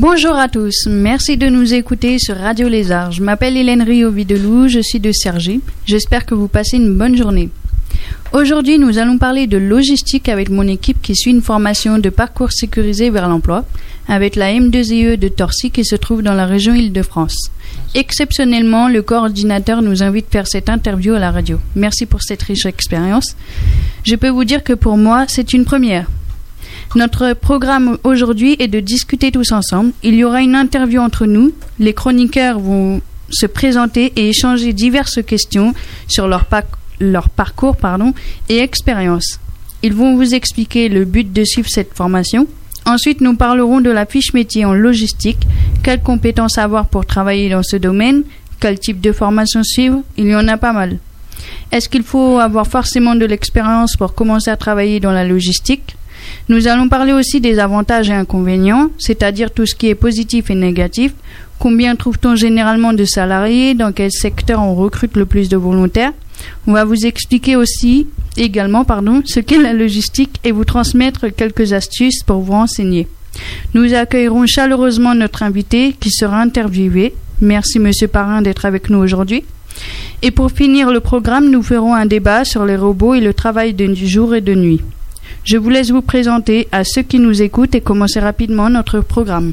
Bonjour à tous, merci de nous écouter sur Radio Lézard. Je m'appelle Hélène Rio-Videlou, je suis de Cergy. J'espère que vous passez une bonne journée. Aujourd'hui, nous allons parler de logistique avec mon équipe qui suit une formation de parcours sécurisé vers l'emploi avec la M2IE de Torcy qui se trouve dans la région Île-de-France. Exceptionnellement, le coordinateur nous invite à faire cette interview à la radio. Merci pour cette riche expérience. Je peux vous dire que pour moi, c'est une première. Notre programme aujourd'hui est de discuter tous ensemble. Il y aura une interview entre nous. Les chroniqueurs vont se présenter et échanger diverses questions sur leur, parcours pardon, et expérience. Ils vont vous expliquer le but de suivre cette formation. Ensuite, nous parlerons de la fiche métier en logistique, quelles compétences avoir pour travailler dans ce domaine, quel type de formation suivre, il y en a pas mal. Est-ce qu'il faut avoir forcément de l'expérience pour commencer à travailler dans la logistique? Nous allons parler aussi des avantages et inconvénients, c'est-à-dire tout ce qui est positif et négatif. Combien trouve-t-on généralement de salariés? Dans quel secteur on recrute le plus de volontaires? On va vous expliquer aussi également pardon, ce qu'est la logistique et vous transmettre quelques astuces pour vous renseigner. Nous accueillerons chaleureusement notre invité qui sera interviewé. Merci Monsieur Parrain d'être avec nous aujourd'hui. Et pour finir le programme, nous ferons un débat sur les robots et le travail de jour et de nuit. Je vous laisse vous présenter à ceux qui nous écoutent et commencer rapidement notre programme.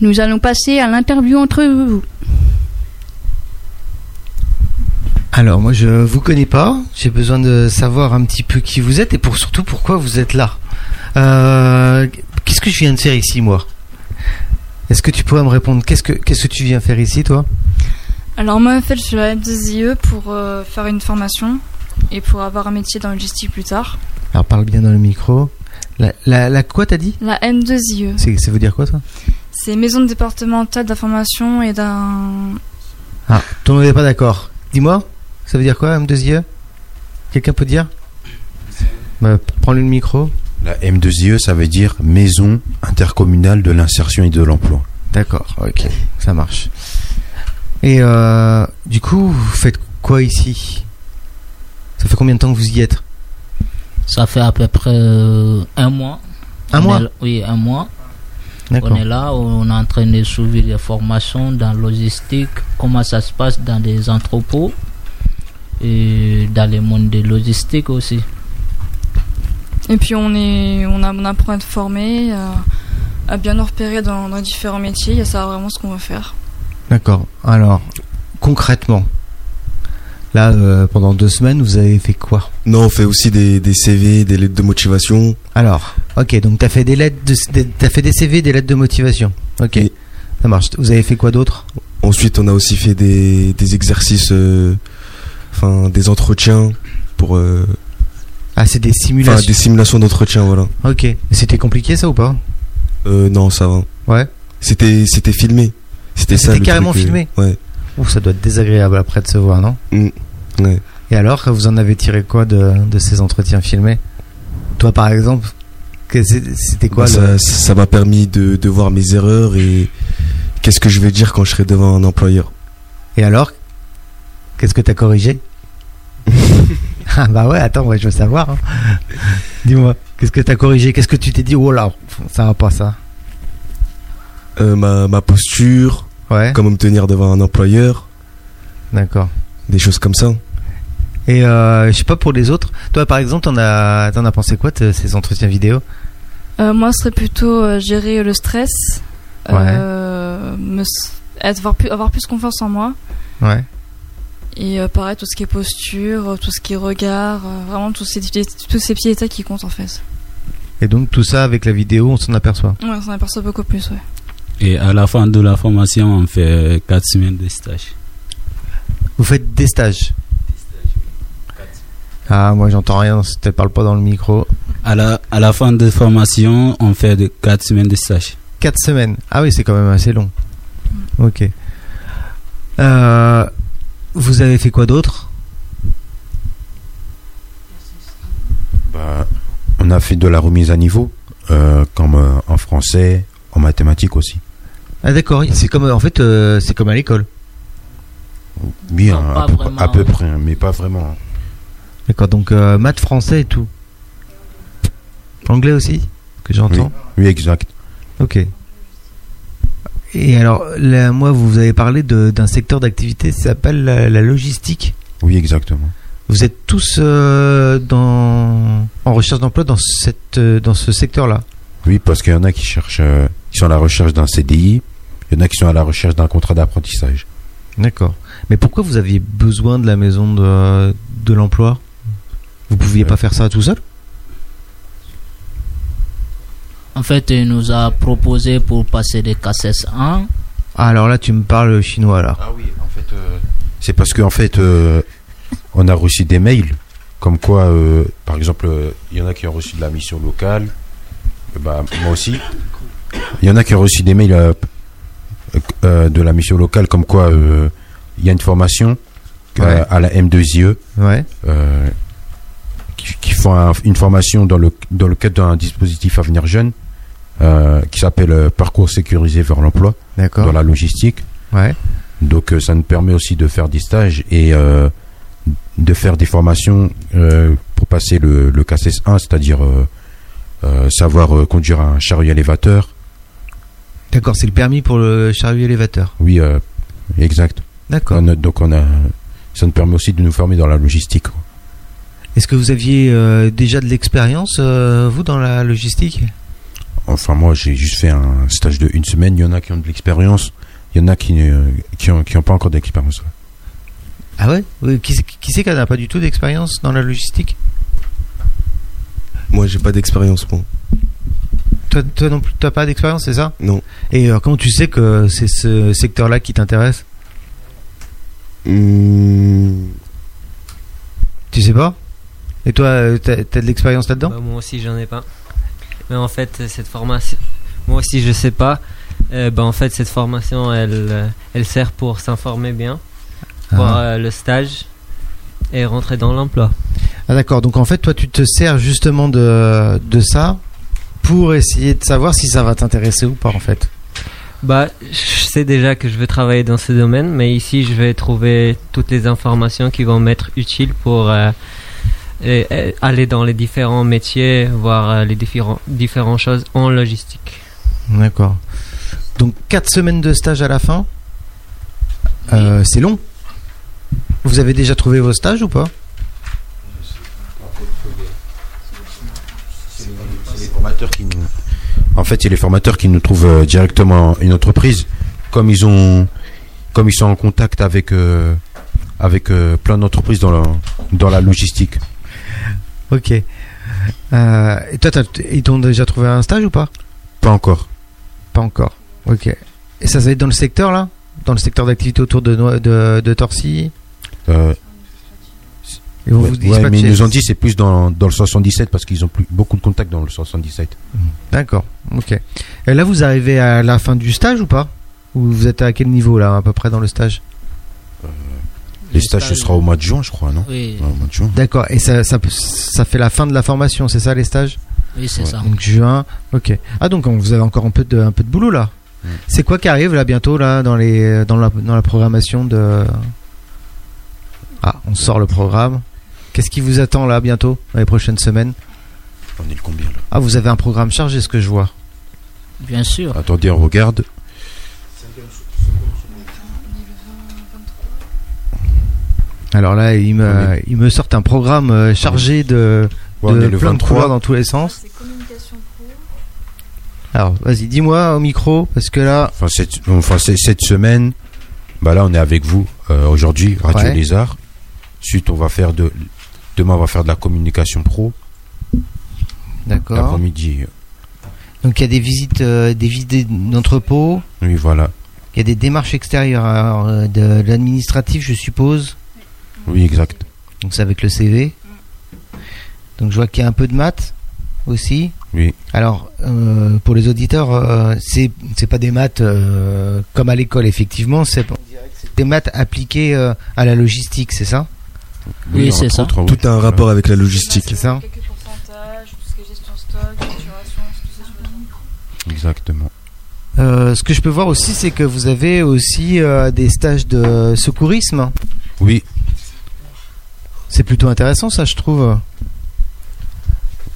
Nous allons passer à l'interview entre vous. Alors moi je vous connais pas, j'ai besoin de savoir un petit peu qui vous êtes et pour surtout pourquoi vous êtes là. Euh, qu'est-ce que je viens de faire ici moi? Est-ce que tu pourrais me répondre Qu'est-ce que qu'est-ce que tu viens faire ici, toi? Alors moi, en fait, je suis à la M2IE pour euh, faire une formation et pour avoir un métier dans le logistique plus tard. Alors parle bien dans le micro. La, la, la quoi t'as dit? La M2IE. Ça veut dire quoi ça C'est Maison départementale d'information et d'un. Ah, tout le monde n'est pas d'accord. Dis-moi, ça veut dire quoi M2IE Quelqu'un peut dire? Bah, Prends le micro. La M2IE, ça veut dire Maison intercommunale de l'insertion et de l'emploi. D'accord, ok, ça marche. Et euh, du coup, vous faites quoi ici? Ça fait combien de temps que vous y êtes? Ça fait à peu près euh, un mois. Un mois? Oui, un mois. On est là, on est en train de suivre des formations dans logistique, comment ça se passe dans des entrepôts et dans le monde de logistique aussi. Et puis on, est, on, a, on apprend à être formé, à, bien nous repérer dans, différents métiers, et ça vraiment ce qu'on va faire. D'accord. Alors, concrètement, là, euh, pendant deux semaines, vous avez fait quoi? Non, on fait aussi des, des, CV, des lettres de motivation. Alors, ok, donc tu as fait des lettres, de, as fait des CV, des lettres de motivation. Ok, ça marche. Vous avez fait quoi d'autre? Ensuite, on a aussi fait des, des exercices, euh, enfin des entretiens pour euh, ah, c'est des simulations. Enfin, des simulations d'entretien, voilà. Ok. C'était compliqué ça ou pas? Euh, Non, ça va. Ouais. C'était, c'était filmé. C'était ça. C'était carrément filmé? Ouais. Ouh, ça doit être désagréable après de se voir, non? Mm. Ouais. Et alors, vous en avez tiré quoi de, de ces entretiens filmés? Toi, par exemple, c'était quoi bah, Ça m'a permis de, de voir mes erreurs et qu'est-ce que je vais dire quand je serai devant un employeur. Et alors? Qu'est-ce que tu as corrigé? Ah bah ouais, attends, ouais, je veux savoir. Hein. Dis-moi, qu'est-ce que t'as corrigé? Qu'est-ce que tu t'es dit? Oh là, ça va pas ça. Euh, ma, ma posture, ouais. comment me tenir devant un employeur. D'accord. Des choses comme ça. Et euh, je sais pas pour les autres. Toi, par exemple, t'en as, t'en as pensé quoi de ces entretiens vidéo? Euh, Moi, ce serait plutôt gérer le stress, ouais. me, avoir, plus, avoir plus confiance en moi. Ouais. Et euh, pareil, tout ce qui est posture, tout ce qui est regard, euh, vraiment tous ces, tous ces petits états qui comptent en fait. Et donc tout ça avec la vidéo, on s'en aperçoit Ouais, on s'en aperçoit beaucoup plus, ouais. Et à la fin de la formation, on fait 4 semaines de stage. Vous faites des stages? Ah, moi j'entends rien, si tu parles pas dans le micro. À la, à la fin de la formation, on fait 4 semaines de stage. 4 semaines Ah oui, c'est quand même assez long. Ok. Euh, vous avez fait quoi d'autre? Bah, On a fait de la remise à niveau, euh, comme euh, en français, en mathématiques aussi. Ah d'accord, c'est comme en fait euh, c'est comme à l'école. Bien, à, peu, près, mais pas vraiment. D'accord, donc euh, maths, français et tout. Anglais aussi, que j'entends. Oui, exact. Ok. Et alors, là, moi, vous avez parlé d'un secteur d'activité qui s'appelle la, la logistique. Oui, exactement. Vous êtes tous euh, dans, en recherche d'emploi dans, cette, euh, dans ce secteur-là? Oui, parce qu'il y en a qui cherchent, euh, qui sont à la recherche d'un CDI, il y en a qui sont à la recherche d'un contrat d'apprentissage. D'accord. Mais pourquoi vous aviez besoin de la maison de, de l'emploi? Vous pouviez Euh. pas faire ça tout seul? En fait, il nous a proposé pour passer des cassettes 1. Ah, alors là, tu me parles chinois, là. Ah oui, en fait, c'est parce qu'en fait, euh, on a reçu des mails comme quoi, euh, par exemple, euh, il y en a qui ont reçu de la mission locale, euh, bah, moi aussi. Il y en a qui ont reçu des mails euh, euh, de la mission locale comme quoi euh, il y a une formation euh, Ouais. à la M2IE Ouais. euh, qui, qui font un- une formation dans le, dans le cadre d'un dispositif Avenir Jeune euh, qui s'appelle euh, Parcours sécurisé vers l'emploi dans la logistique. Ouais. Donc euh, ça nous permet aussi de faire des stages et euh, de faire des formations euh, pour passer le, le CACES 1, c'est-à-dire savoir conduire un chariot élévateur. D'accord, c'est le permis pour le chariot élévateur. Oui, exact. D'accord. Donc on a, ça nous permet aussi de nous former dans la logistique. Est-ce que vous aviez déjà de l'expérience, vous, dans la logistique? Enfin moi j'ai juste fait un stage de une semaine. Il y en a qui ont de l'expérience, il y en a qui euh, qui ont, qui ont pas encore d'expérience. Ah ouais? Oui, Qui, c'est- qui c'est qui n'a pas du tout d'expérience dans la logistique? Moi, j'ai pas d'expérience, moi. toi, toi non plus, t'as pas d'expérience, c'est ça? Non. Et euh, comment tu sais que c'est ce secteur-là qui t'intéresse? Hmm, Tu sais pas? Et toi, euh, t'as t'as de l'expérience là-dedans? Bah, moi aussi, j'en ai pas. Mais en fait, cette formation, moi aussi, je sais pas. Euh, bah, en fait, cette formation, elle, euh, elle sert pour s'informer bien, pour Ah. euh, le stage et rentrer dans l'emploi. Ah d'accord, donc en fait toi tu te sers justement de, de ça pour essayer de savoir si ça va t'intéresser ou pas en fait. Bah, je sais déjà que je veux travailler dans ce domaine, mais ici, je vais trouver toutes les informations qui vont m'être utiles pour euh, et- et aller dans les différents métiers, voir euh, les différents, différentes choses en logistique. D'accord. Donc 4 semaines de stage à la fin, Euh, c'est long. Vous avez déjà trouvé vos stages ou pas? C'est les formateurs qui nous... En fait, c'est les formateurs qui nous trouvent euh, directement une entreprise. Comme ils ont, comme ils sont en contact avec euh, avec euh, plein d'entreprises dans la dans la logistique. Ok. Euh, et toi, ils t'ont déjà trouvé un stage ou pas? Pas encore. Pas encore. Ok. Et ça, ça va être dans le secteur là? Dans le secteur d'activité autour de, de, de Torcy? Euh, Ils ouais, ouais, mais ils nous ont dit c'est plus dans, dans le 77 parce qu'ils ont plus beaucoup de contacts dans le 77. D'accord, ok. Et là, vous arrivez à la fin du stage ou pas? Ou vous êtes à quel niveau là, à peu près dans le stage? Les stages ce sera au mois de juin, je crois, non Oui, Ouais, Au mois de juin. D'accord, et ça, ça, ça fait la fin de la formation, c'est ça les stages? Oui c'est Ouais. ça. Donc juin, ok. Ah donc vous avez encore un peu de, un peu de boulot là. Mm. C'est quoi qui arrive là bientôt là dans, les, dans, la, dans la programmation de... Ah, on sort le programme. Qu'est-ce qui vous attend là bientôt, dans les prochaines semaines? On est le combien là? Ah, vous avez un programme chargé, ce que je vois. Bien sûr. Attendez, on regarde. Alors là, il On me, il me sort un programme euh, chargé de, Ouais, plein de couleurs 23. dans tous les sens. C'est communication pro. Alors, vas-y, dis-moi au micro, parce que là, Enfin, cette, enfin, cette semaine, bah là, on est avec vous euh, aujourd'hui, Radio Ouais. Arts. Ensuite, on va faire de. Demain, on va faire de la communication pro. d'accord. L'après-midi. euh, Donc il y a des visites, euh, des visites d'entrepôt, Oui, voilà. il y a des démarches extérieures alors, de l'administratif, je suppose. Oui, exact. Donc c'est avec le CV. Donc je vois qu'il y a un peu de maths aussi. Oui. Alors euh, pour les auditeurs, euh, c'est c'est pas des maths euh, comme à l'école effectivement, c'est des maths appliquées euh, à la logistique, c'est ça? Oui, c'est ça. oui. Tout a un rapport avec la logistique. C'est ça Quelques pourcentages, tout ce qui est gestion stock, facturation, choses. Exactement. Euh, Ce que je peux voir aussi, c'est que vous avez aussi euh, des stages de secourisme. Oui. C'est plutôt intéressant, ça, je trouve.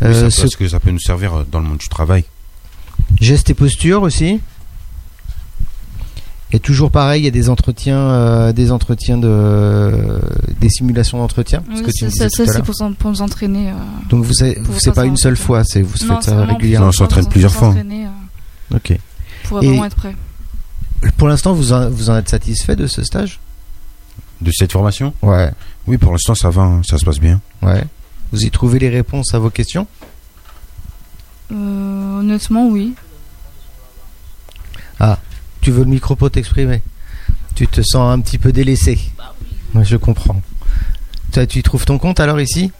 Oui, Euh, ça, ce- parce que ça peut nous servir euh, dans le monde du travail. Gestes et postures aussi. Et toujours pareil, il y a des entretiens, euh, des entretiens de, des simulations d'entretien. Oui, ça, ça, c'est pour, nous entraîner. euh. Donc vous, savez- vous c'est pas une seule fois, c'est vous Non, faites ça régulièrement. Non, on s'entraîne plusieurs fois. euh, Ok. Pour Et- vraiment être prêt. Pour l'instant, vous en, vous en êtes satisfait de ce stage? De cette formation? Ouais. Oui, pour l'instant, ça va, hein, ça se passe bien. Ouais. Vous y trouvez les réponses à vos questions? Euh, honnêtement, oui. Tu veux le micro pour t'exprimer? Tu te sens un petit peu délaissé Moi, je comprends. Toi, tu trouves ton compte alors ici?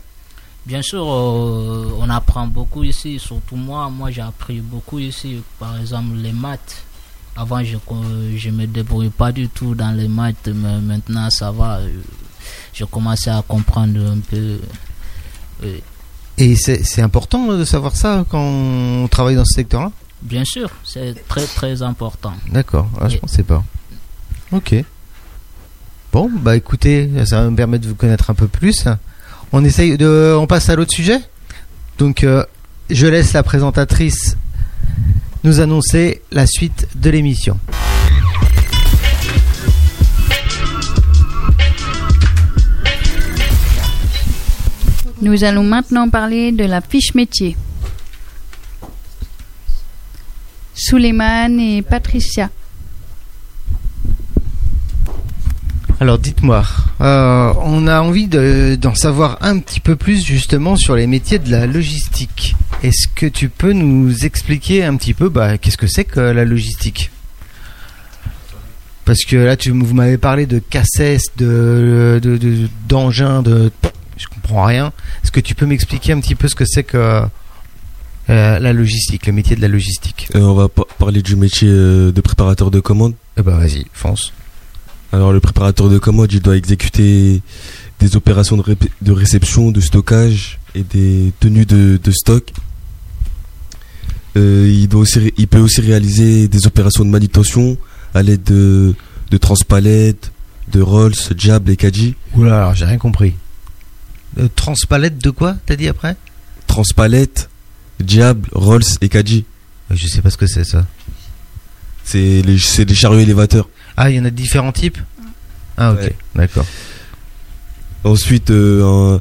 Bien sûr, euh, on apprend beaucoup ici, surtout moi. Moi, j'ai appris beaucoup ici. Par exemple, les maths. Avant, je ne je me débrouillais pas du tout dans les maths, mais maintenant, ça va. Je commençais à comprendre un peu. euh, Et c'est important de savoir ça quand on travaille dans ce secteur-là? Bien sûr, c'est très très important. D'accord, ah, je Et- pensais pas. Ok. Bon, bah écoutez, ça va me permettre de vous connaître un peu plus. On essaye de, on passe à l'autre sujet? Donc, euh, je laisse la présentatrice nous annoncer la suite de l'émission. Nous allons maintenant parler de la fiche métier. Suleiman et Patricia. Alors dites-moi, euh, on a envie de- d'en savoir un petit peu plus justement sur les métiers de la logistique. Est-ce que tu peux nous expliquer un petit peu bah, qu'est-ce que c'est que la logistique? Parce que là, tu, vous m'avez parlé de cassettes, de de- de- d'engins, de, je comprends rien. Est-ce que tu peux m'expliquer un petit peu ce que c'est que euh, la logistique, le métier de la logistique Euh, on va pa- parler du métier euh, de préparateur de commande. Eh ben vas-y, fonce. Alors le préparateur de commande, il doit exécuter des opérations de, réception, de stockage et des tenues de, de stock. Euh, il, doit aussi, il peut aussi réaliser des opérations de manutention à l'aide de, de transpalettes, de rolls, jab et kaji. Oula, alors j'ai rien compris. Euh, transpalette de quoi T'as dit après? Transpalettes, jab, rolls et kaji. Euh, Je sais pas ce que c'est ça. C'est les, c'est des chariots élévateurs. Ah, il y en a différents types? Ah, ok, Ouais. d'accord. Ensuite, euh, un,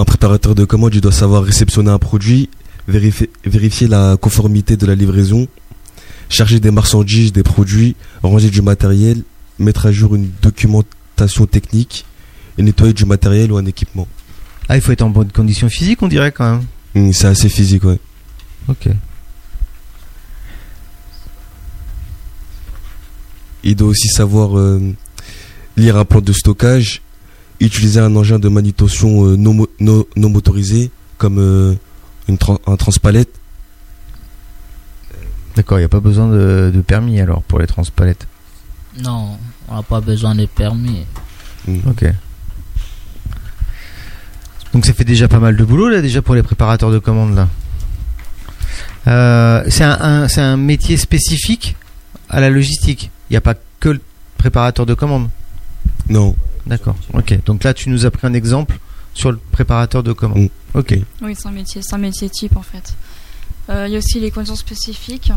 un préparateur de commande, il doit savoir réceptionner un produit, vérifier, vérifier la conformité de la livraison, charger des marchandises, des produits, ranger du matériel, mettre à jour une documentation technique et nettoyer du matériel ou un équipement. Ah, il faut être en bonne condition physique, on dirait quand même. Hum, C'est assez physique, ouais. Ok. Il doit aussi savoir euh, lire un plan de stockage, utiliser un engin de manutention euh, non, mo- non- non motorisé comme euh, une un transpalette. D'accord, il n'y a pas besoin de, de permis alors pour les transpalettes? Non, on n'a pas besoin de permis. Ok. Donc ça fait déjà pas mal de boulot là déjà pour les préparateurs de commandes là. Euh, c'est un, un- c'est un métier spécifique à la logistique. Il n'y a pas que le préparateur de commandes. Non. D'accord. Ok. Donc là tu nous as pris un exemple sur le préparateur de commandes. Mm. Ok. Oui, c'est un métier, c'est un métier type en fait. Euh, Il y a aussi les conditions spécifiques.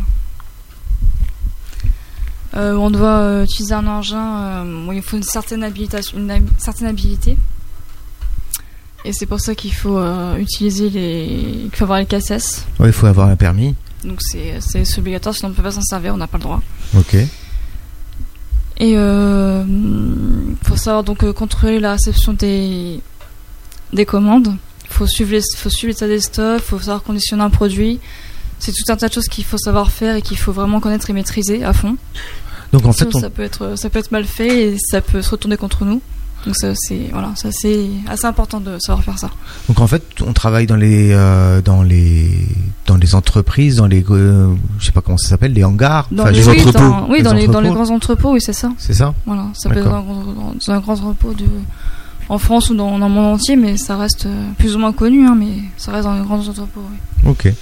Euh, on doit euh, utiliser un engin euh, où il faut une certaine habilitation, une certaine habilité. Et c'est pour ça qu'il faut euh, utiliser les, qu'il faut avoir les cassettes. Ouais, il faut avoir un permis. Donc c'est c'est obligatoire, sinon on ne peut pas s'en servir, on n'a pas le droit. Ok. Et euh, faut savoir donc euh, contrôler la réception des des commandes. Faut suivre les, faut suivre l'état des stocks. Faut savoir conditionner un produit. C'est tout un tas de choses qu'il faut savoir faire et qu'il faut vraiment connaître et maîtriser à fond. Donc en fait, on, ça peut être ça peut être mal fait et ça peut se retourner contre nous. Donc ça c'est voilà, ça c'est assez important de savoir faire ça. donc en fait, on travaille dans les euh, dans les dans les entreprises, dans les euh, je sais pas comment ça s'appelle, les hangars, Dans les, oui, entrepôts. dans, oui, Les dans les dans les grands entrepôts, oui c'est ça. c'est ça Voilà, ça peut être dans, un grand- dans un grand entrepôt de, en France ou dans, dans le monde entier, mais ça reste euh, plus ou moins connu, hein, mais ça reste dans les grands entrepôts. Oui. Ok.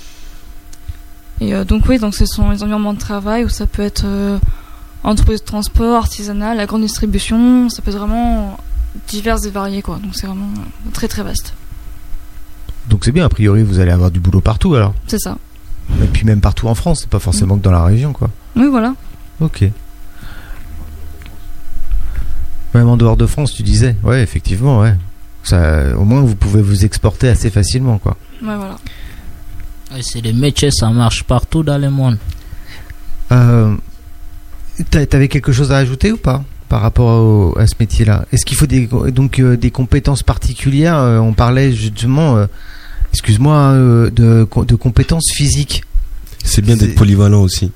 Et euh, donc oui, donc ce sont les environnements de travail où ça peut être entreprise de transport, artisanal, la grande distribution, ça peut être vraiment diverses et variées, quoi. Donc c'est vraiment euh, très très vaste. Donc c'est bien, a priori, vous allez avoir du boulot partout alors. C'est ça. Et puis même partout en France, c'est pas forcément que dans la région, quoi. Oui, voilà. Ok. Même en dehors de France, tu disais. Ouais, effectivement, ouais. Ça, au moins, vous pouvez vous exporter assez facilement, quoi. Ouais, voilà. Et c'est des métiers, ça marche partout dans le monde. Euh, t'a- T'avais quelque chose à ajouter ou pas? Par rapport au- à ce métier-là Est-ce qu'il faut des, donc euh, des compétences particulières Euh, On parlait justement, euh, excuse-moi, euh, de, de compétences physiques. C'est bien d'être polyvalent aussi dans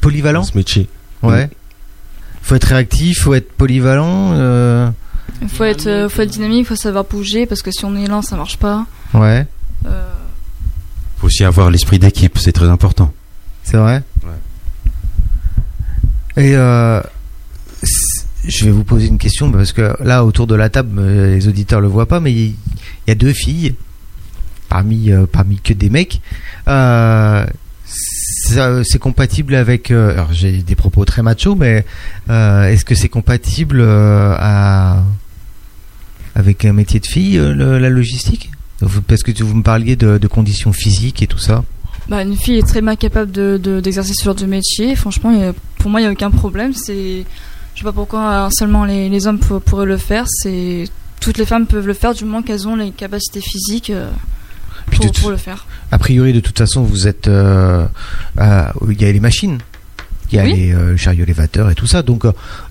Polyvalent ce métier. Ouais. Faut être réactif, faut être polyvalent. euh, Il faut être, euh, faut être dynamique, faut savoir bouger parce que si on est lent, ça marche pas. Ouais, Euh, faut aussi avoir l'esprit d'équipe, c'est très important. c'est vrai. Et euh, c- je vais vous poser une question parce que là, autour de la table, les auditeurs le voient pas, mais il y, a deux filles parmi euh, parmi que des mecs. Euh, c'est compatible avec. euh, alors j'ai des propos très machos, mais est-ce que c'est compatible avec un métier de fille, le- la logistique? Parce que vous me parliez de, de conditions physiques et tout ça. bah, une fille est très bien capable de, de- d'exercer ce genre de métier. Franchement, pour moi, il n'y a aucun problème. C'est, je sais pas pourquoi euh, seulement les, les hommes pour- pourraient le faire. C'est toutes les femmes peuvent le faire du moment qu'elles ont les capacités physiques euh, pour, le faire. A priori, de toute façon, vous êtes. euh, à- Il y a les machines. Il y a Oui. les euh, chariots élévateurs et tout ça. Donc,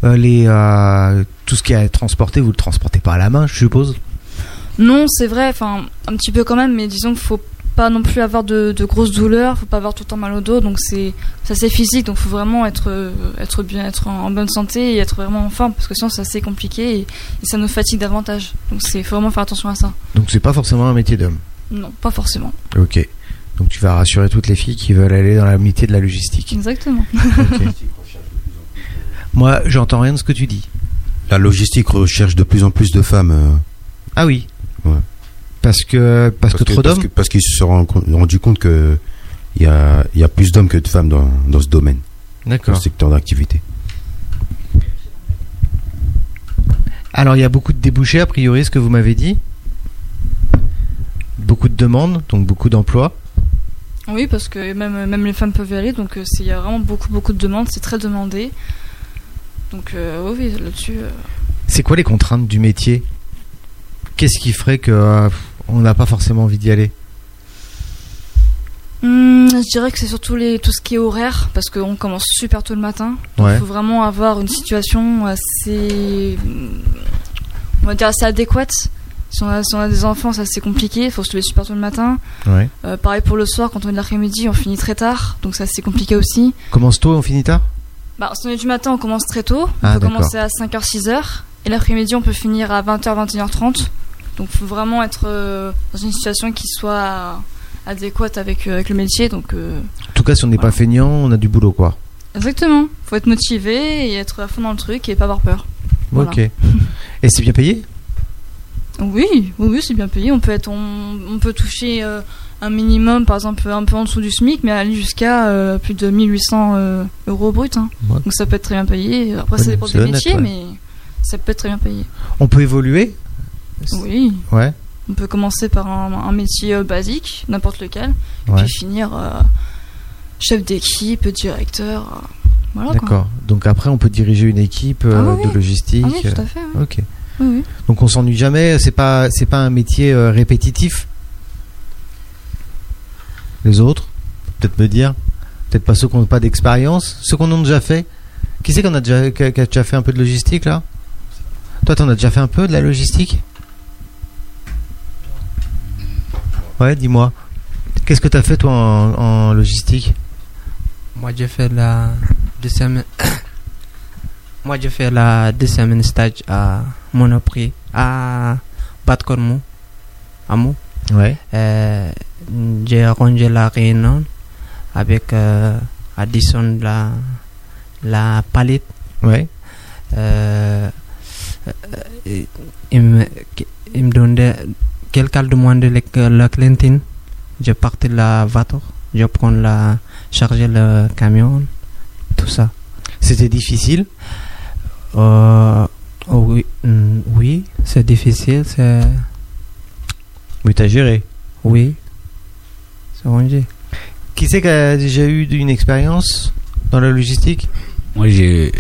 les, tout ce qui est à transporter, vous le transportez pas à la main, je suppose. Non, c'est vrai. Enfin, un petit peu quand même, mais disons qu'il faut pas non plus avoir de, de grosses douleurs. Faut pas avoir tout le temps mal au dos. Donc c'est, ça c'est physique. Donc faut vraiment être, euh, être bien, être en, en bonne santé et être vraiment en forme parce que sinon c'est assez compliqué et, et ça nous fatigue davantage. Donc c'est, faut vraiment faire attention à ça. Donc, c'est pas forcément un métier d'homme. Non, pas forcément. Ok. Donc, tu vas rassurer toutes les filles qui veulent aller dans la métier de la logistique. Exactement. Moi, j'entends rien de ce que tu dis. La logistique recherche de plus en plus de femmes. euh, Ah oui. Ouais. Parce que parce, que, trop d'hommes. Parce qu'ils se sont rendu rendu compte que il y a, il y a plus d'hommes que de femmes dans, dans ce domaine, dans D'accord. ce secteur d'activité. Alors, il y a beaucoup de débouchés a priori, ce que vous m'avez dit. Beaucoup de demandes, donc beaucoup d'emplois. Oui, parce que même, même les femmes peuvent y aller. Donc euh, c'est- il y a vraiment beaucoup, beaucoup de demandes. C'est très demandé. Donc euh, oui, oui, là-dessus. euh, C'est quoi les contraintes du métier? Qu'est-ce qui ferait que euh, on n'a pas forcément envie d'y aller Hmm, je dirais que c'est surtout les, tout ce qui est horaire, parce qu'on commence super tôt le matin. Il Ouais. faut vraiment avoir une situation assez, on va dire assez adéquate. Si on a, si on a des enfants, c'est assez compliqué. Il faut se lever super tôt le matin. Ouais. Euh, pareil pour le soir, quand on est de l'après-midi, on finit très tard, donc c'est assez compliqué aussi. Commence tôt, on finit tard? Bah, si on est du matin, on commence très tôt. On Ah, peut commencer à 5h, 6h. Et l'après-midi, on peut finir à 20h, 21h30. Donc il faut vraiment être euh, dans une situation qui soit adéquate avec, euh, avec le métier. Donc euh, En tout cas, si on n'est pas feignant, on a du boulot, quoi. exactement. faut être motivé et être à fond dans le truc et pas avoir peur. Voilà. Ok. Et c'est bien payé? Oui, oui, oui, c'est bien payé. On peut être, on, on peut toucher euh, un minimum, par exemple, un peu en dessous du SMIC, mais aller jusqu'à euh, plus de 1800 euh, euros brut. hein. Ouais. Donc ça peut être très bien payé. Après, Ouais, ça dépend c'est des honnête, métiers, ouais. mais ça peut être très bien payé. On peut évoluer? Oui. Ouais. On peut commencer par un, un métier euh, basique, n'importe lequel, Ouais. puis finir euh, chef d'équipe, directeur. euh, voilà quoi. D'accord. Donc après, on peut diriger une équipe euh, Ah oui, de oui. logistique. Ah oui, tout à fait. oui. Ok. Oui, oui. Donc on s'ennuie jamais. C'est pas, c'est pas un métier euh, répétitif? Les autres, peut-être me dire. Peut-être pas ceux qui n'ont pas d'expérience, ceux qu'on a déjà fait. Qui c'est qu'on a déjà, qui a, qui a déjà fait un peu de logistique là? Toi, t'en as déjà fait un peu de la logistique? Ouais, dis-moi. Qu'est-ce que t'as fait toi en, en logistique? Moi, j'ai fait la deuxième. Moi, j'ai fait la deuxième stage à Monoprix, à Batcormou, à Mou. Ouais. Euh, j'ai rangé la réunion avec euh, Addison la, la palette. Ouais. Euh, euh, il, me, il me donnait, quelqu'un demandait le, la cantine. Je partais la voiture, je prends la, charger le camion, tout ça. C'était difficile Euh, Oh oui, mm, oui, c'est difficile, c'est. Oui, t'as géré. Oui. C'est rangé. Qui c'est qui a déjà eu une expérience dans la logistique? Moi, j'ai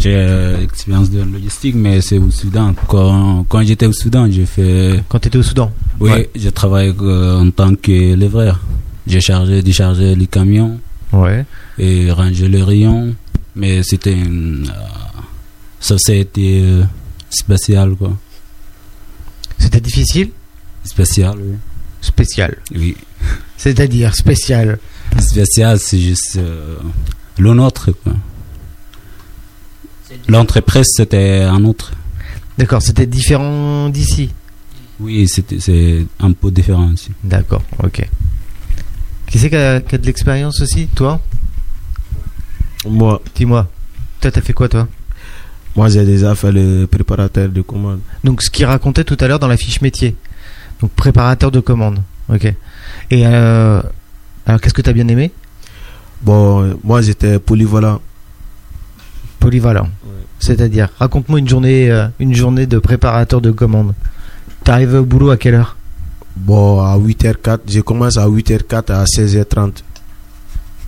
j'ai euh, expérience de logistique, mais c'est au Soudan. Quand, quand j'étais au Soudan, j'ai fait. Quand tu étais au Soudan? Oui, Ouais. j'ai travaillé euh, en tant que livreur. J'ai chargé, déchargé les camions Ouais. et rangé les rayons. Mais c'était une euh, société euh, spéciale, quoi. C'était difficile? Spéciale, oui. Spécial. Oui. C'est-à-dire spécial? Spécial, c'est juste euh, le nôtre, quoi. L'entreprise, c'était un autre. D'accord, c'était différent d'ici. Oui, c'était c'est un peu différent aussi. D'accord, ok. Qui c'est qui a, qui a de l'expérience aussi Toi? Moi, Dis-moi. Toi, t'as fait quoi, toi? Moi j'ai déjà fait le préparateur de commande. Donc, ce qu'il racontait tout à l'heure dans la fiche métier. Donc, préparateur de commande. Ok. Et euh, alors, qu'est-ce que t'as bien aimé? Bon, moi j'étais polyvalent. Polyvalent. C'est-à-dire, raconte-moi une journée, euh, une journée de préparateur de commande. T'arrives au boulot à quelle heure? Bon, à 8h04, j'ai commencé à 8h04 à 16h30.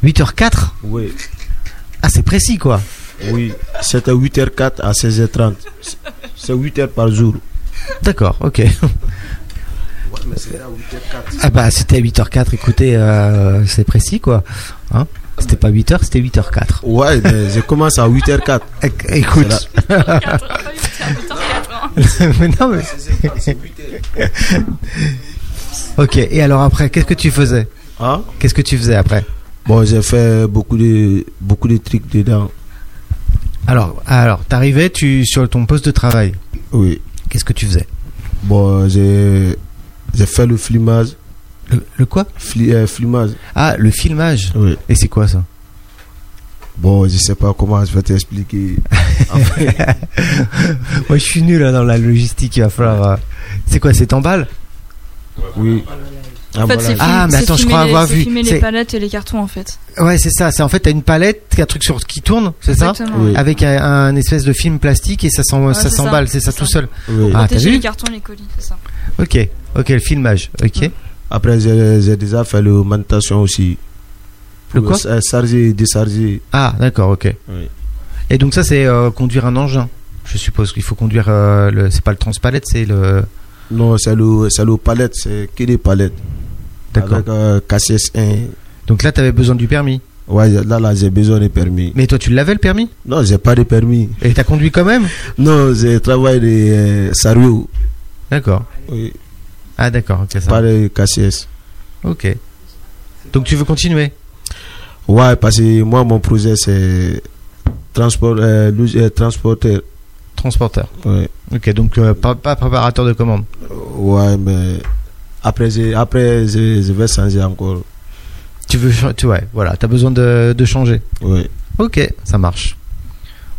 8h04 Oui. Ah, c'est précis, quoi. Oui, c'était 8h04 à 16h30. C'est 8 heures par jour. D'accord, ok. Ouais, mais c'était à 8h04. Ah bah, c'était à 8h04, écoutez, euh, c'est précis, quoi. Hein c'était pas 8h, c'était 8h04. Ouais, mais j'ai commencé à 8h04. Éc- Écoute. mais non, mais... ok, et alors après, qu'est-ce que tu faisais? Hein? Qu'est-ce que tu faisais après? Bon, j'ai fait beaucoup de, beaucoup de trucs dedans. Alors, alors t'arrivais tu, sur ton poste de travail. Oui. Qu'est-ce que tu faisais? Bon, j'ai, j'ai fait le filmage. Le, le quoi Fli, euh, filmage. Ah, le filmage. Oui. Et c'est quoi ça? Bon, je sais pas comment je vais t'expliquer. Moi, je suis nul hein, dans la logistique, il va falloir... euh, C'est quoi, c'est t'emballes Oui. Ah, En fait, c'est Ah, mais attends, je crois les- avoir vu. filmer C'est- les palettes et les cartons en fait. Ouais, c'est ça. C'est en fait, t'as une palette, t'as un truc sur qui tourne, c'est ça? Exactement. Oui. Avec un, un espèce de film plastique et ça s'en- Ouais, ça c'est ça, s'emballe, c'est ça tout seul. Oui. Ah, t'as Protéger vu? les cartons et les colis, c'est ça. Ok, ok, le filmage, ok. Après, j'ai, déjà fait le manutention aussi. Le quoi? Euh, Charger, décharger. Ah, d'accord, ok. Oui. Et donc ça, c'est euh, conduire un engin. Je suppose qu'il faut conduire euh, le. C'est pas le transpalette, c'est le. Non, c'est le, le palette, c'est que des palettes. D'accord. Avec euh, KCS 1. Donc là, t'avais besoin du permis? Ouais, là, là, j'ai besoin de permis. Mais toi, tu l'avais le permis? Non, j'ai pas de permis. Et t'as conduit quand même? Non, j'ai travaillé de euh. D'accord. Oui, Ah, d'accord, ok, ça. pas de KCS. Ok. Donc tu veux continuer? Ouais, parce que moi, mon projet, c'est transport, euh, euh, transporteur. Transporteur. Ouais. Ok, donc euh, pas, pas préparateur de commande. Ouais, mais après, après je, je vais changer encore. Tu veux, tu ouais, voilà, t'as besoin de, de changer. Oui. Ok, ça marche.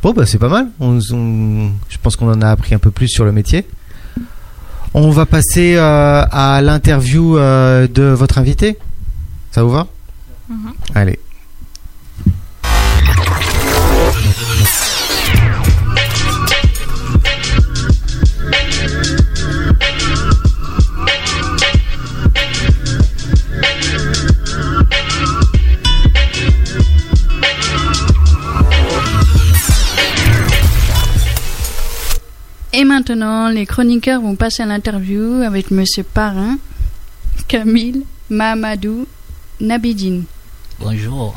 Bon, bah c'est pas mal. On, on- je pense qu'on en a appris un peu plus sur le métier. On va passer euh, à l'interview euh, de votre invité. Ça vous va? Mhm. Allez. Et maintenant, les chroniqueurs vont passer à l'interview avec Monsieur Parrain, Camille, Mamadou, Nabidine. Bonjour.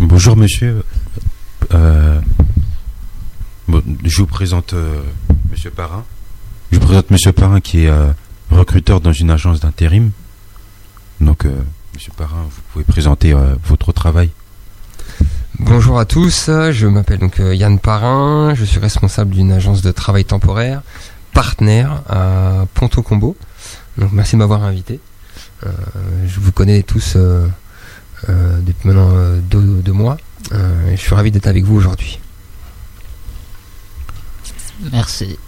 Bonjour monsieur. Euh, bon, je vous présente euh, monsieur Parrain. Je vous présente monsieur Parrain qui est euh, recruteur dans une agence d'intérim. Donc euh, monsieur Parrain, vous pouvez présenter euh, votre travail. Bonjour à tous, je m'appelle donc euh, Yann Parrain, je suis responsable d'une agence de travail temporaire, partenaire à Ponto Combo. Donc merci de m'avoir invité. Euh, je vous connais tous euh, depuis maintenant deux, mois. Et je suis ravi d'être avec vous aujourd'hui. Merci.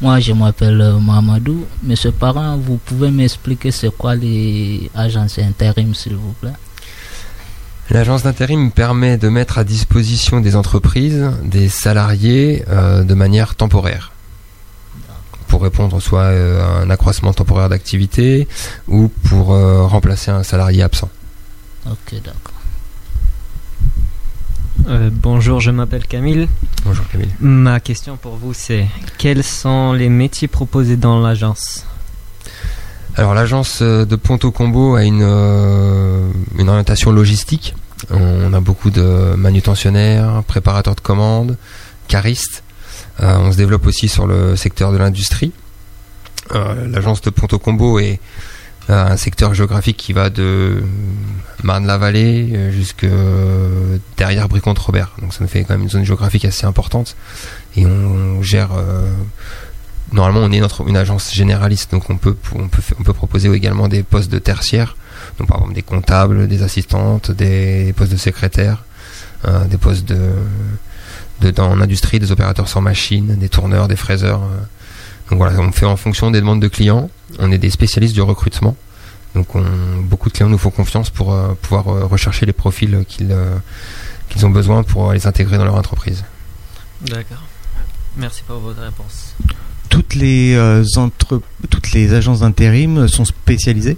Moi, je m'appelle Mamadou. Monsieur Parent, vous pouvez m'expliquer c'est quoi les agences intérim, s'il vous plaît? L'agence d'intérim permet de mettre à disposition des entreprises des salariés euh, de manière temporaire pour répondre soit euh, à un accroissement temporaire d'activité ou pour euh, remplacer un salarié absent. Ok, d'accord. Euh, bonjour, je m'appelle Camille. Bonjour Camille. Ma question pour vous c'est quels sont les métiers proposés dans l'agence? Alors l'agence euh, de Ponto Combo a une, euh, une orientation logistique. On a beaucoup de manutentionnaires, préparateurs de commandes, caristes. Euh, on se développe aussi sur le secteur de l'industrie. L'agence de Ponto Combo est un secteur géographique qui va de Marne-la-Vallée jusque derrière Bricon-Robert. Donc ça nous fait quand même une zone géographique assez importante. Et on gère normalement on est une agence généraliste, donc on peut, proposer également des postes de tertiaire, donc par exemple des comptables, des assistantes, des postes de secrétaire, euh, des postes de, dans l'industrie, des opérateurs sans machine, des tourneurs, des fraiseurs. euh. Donc voilà, on fait en fonction des demandes de clients. On est des spécialistes du recrutement, donc on, beaucoup de clients nous font confiance pour euh, pouvoir rechercher les profils qu'ils ont besoin pour les intégrer dans leur entreprise. D'accord. Merci pour votre réponse. Toutes les, euh. Toutes les agences d'intérim sont spécialisées?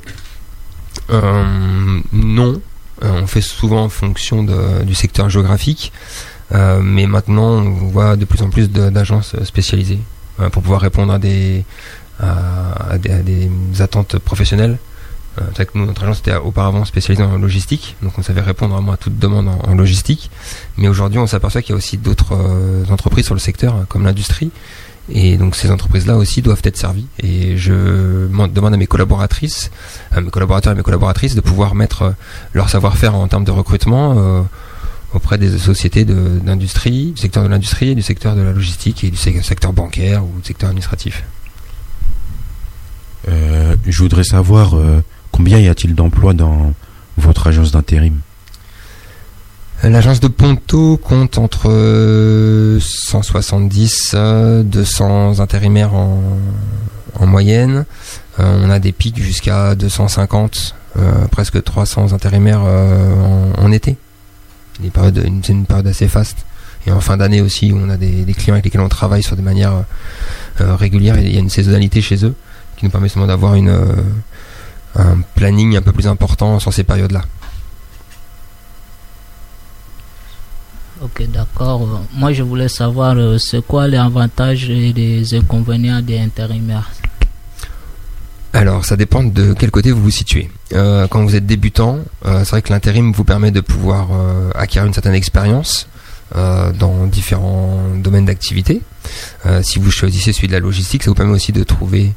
Euh, non, Euh, on fait souvent en fonction du secteur géographique, mais maintenant on voit de plus en plus d'agences spécialisées pour pouvoir répondre à des, attentes professionnelles. Que nous, notre agence était auparavant spécialisée en logistique, donc on savait répondre vraiment à toute demande en, logistique. Mais aujourd'hui, on s'aperçoit qu'il y a aussi d'autres entreprises sur le secteur, comme l'industrie, et donc ces entreprises-là aussi doivent être servies. Et je demande à mes collaboratrices, à mes collaborateurs et mes collaboratrices de pouvoir mettre euh, leur savoir-faire en termes de recrutement euh, auprès des sociétés d'industrie, du secteur de l'industrie, du secteur de la logistique et du sec- secteur bancaire ou du secteur administratif. Euh, je voudrais savoir combien y a-t-il d'emplois dans votre agence d'intérim? L'agence de Ponto compte entre euh, 170 euh, 200 intérimaires en, en moyenne. Euh, on a des pics jusqu'à 250, euh, presque 300 intérimaires euh, en, été. Périodes- C'est une période assez faste. Et en fin d'année aussi, on a des, clients avec lesquels on travaille sur des manières euh, régulières. Il y a une saisonnalité chez eux qui nous permet seulement d'avoir euh, un planning un peu plus important sur ces périodes-là. Ok, d'accord. Moi, je voulais savoir, euh, c'est quoi les avantages et les inconvénients des intérimaires? Alors, ça dépend de quel côté vous vous situez. Euh, quand vous êtes débutant, euh, c'est vrai que l'intérim vous permet de pouvoir acquérir une certaine expérience dans différents domaines d'activité. Si vous choisissez celui de la logistique, ça vous permet aussi de trouver,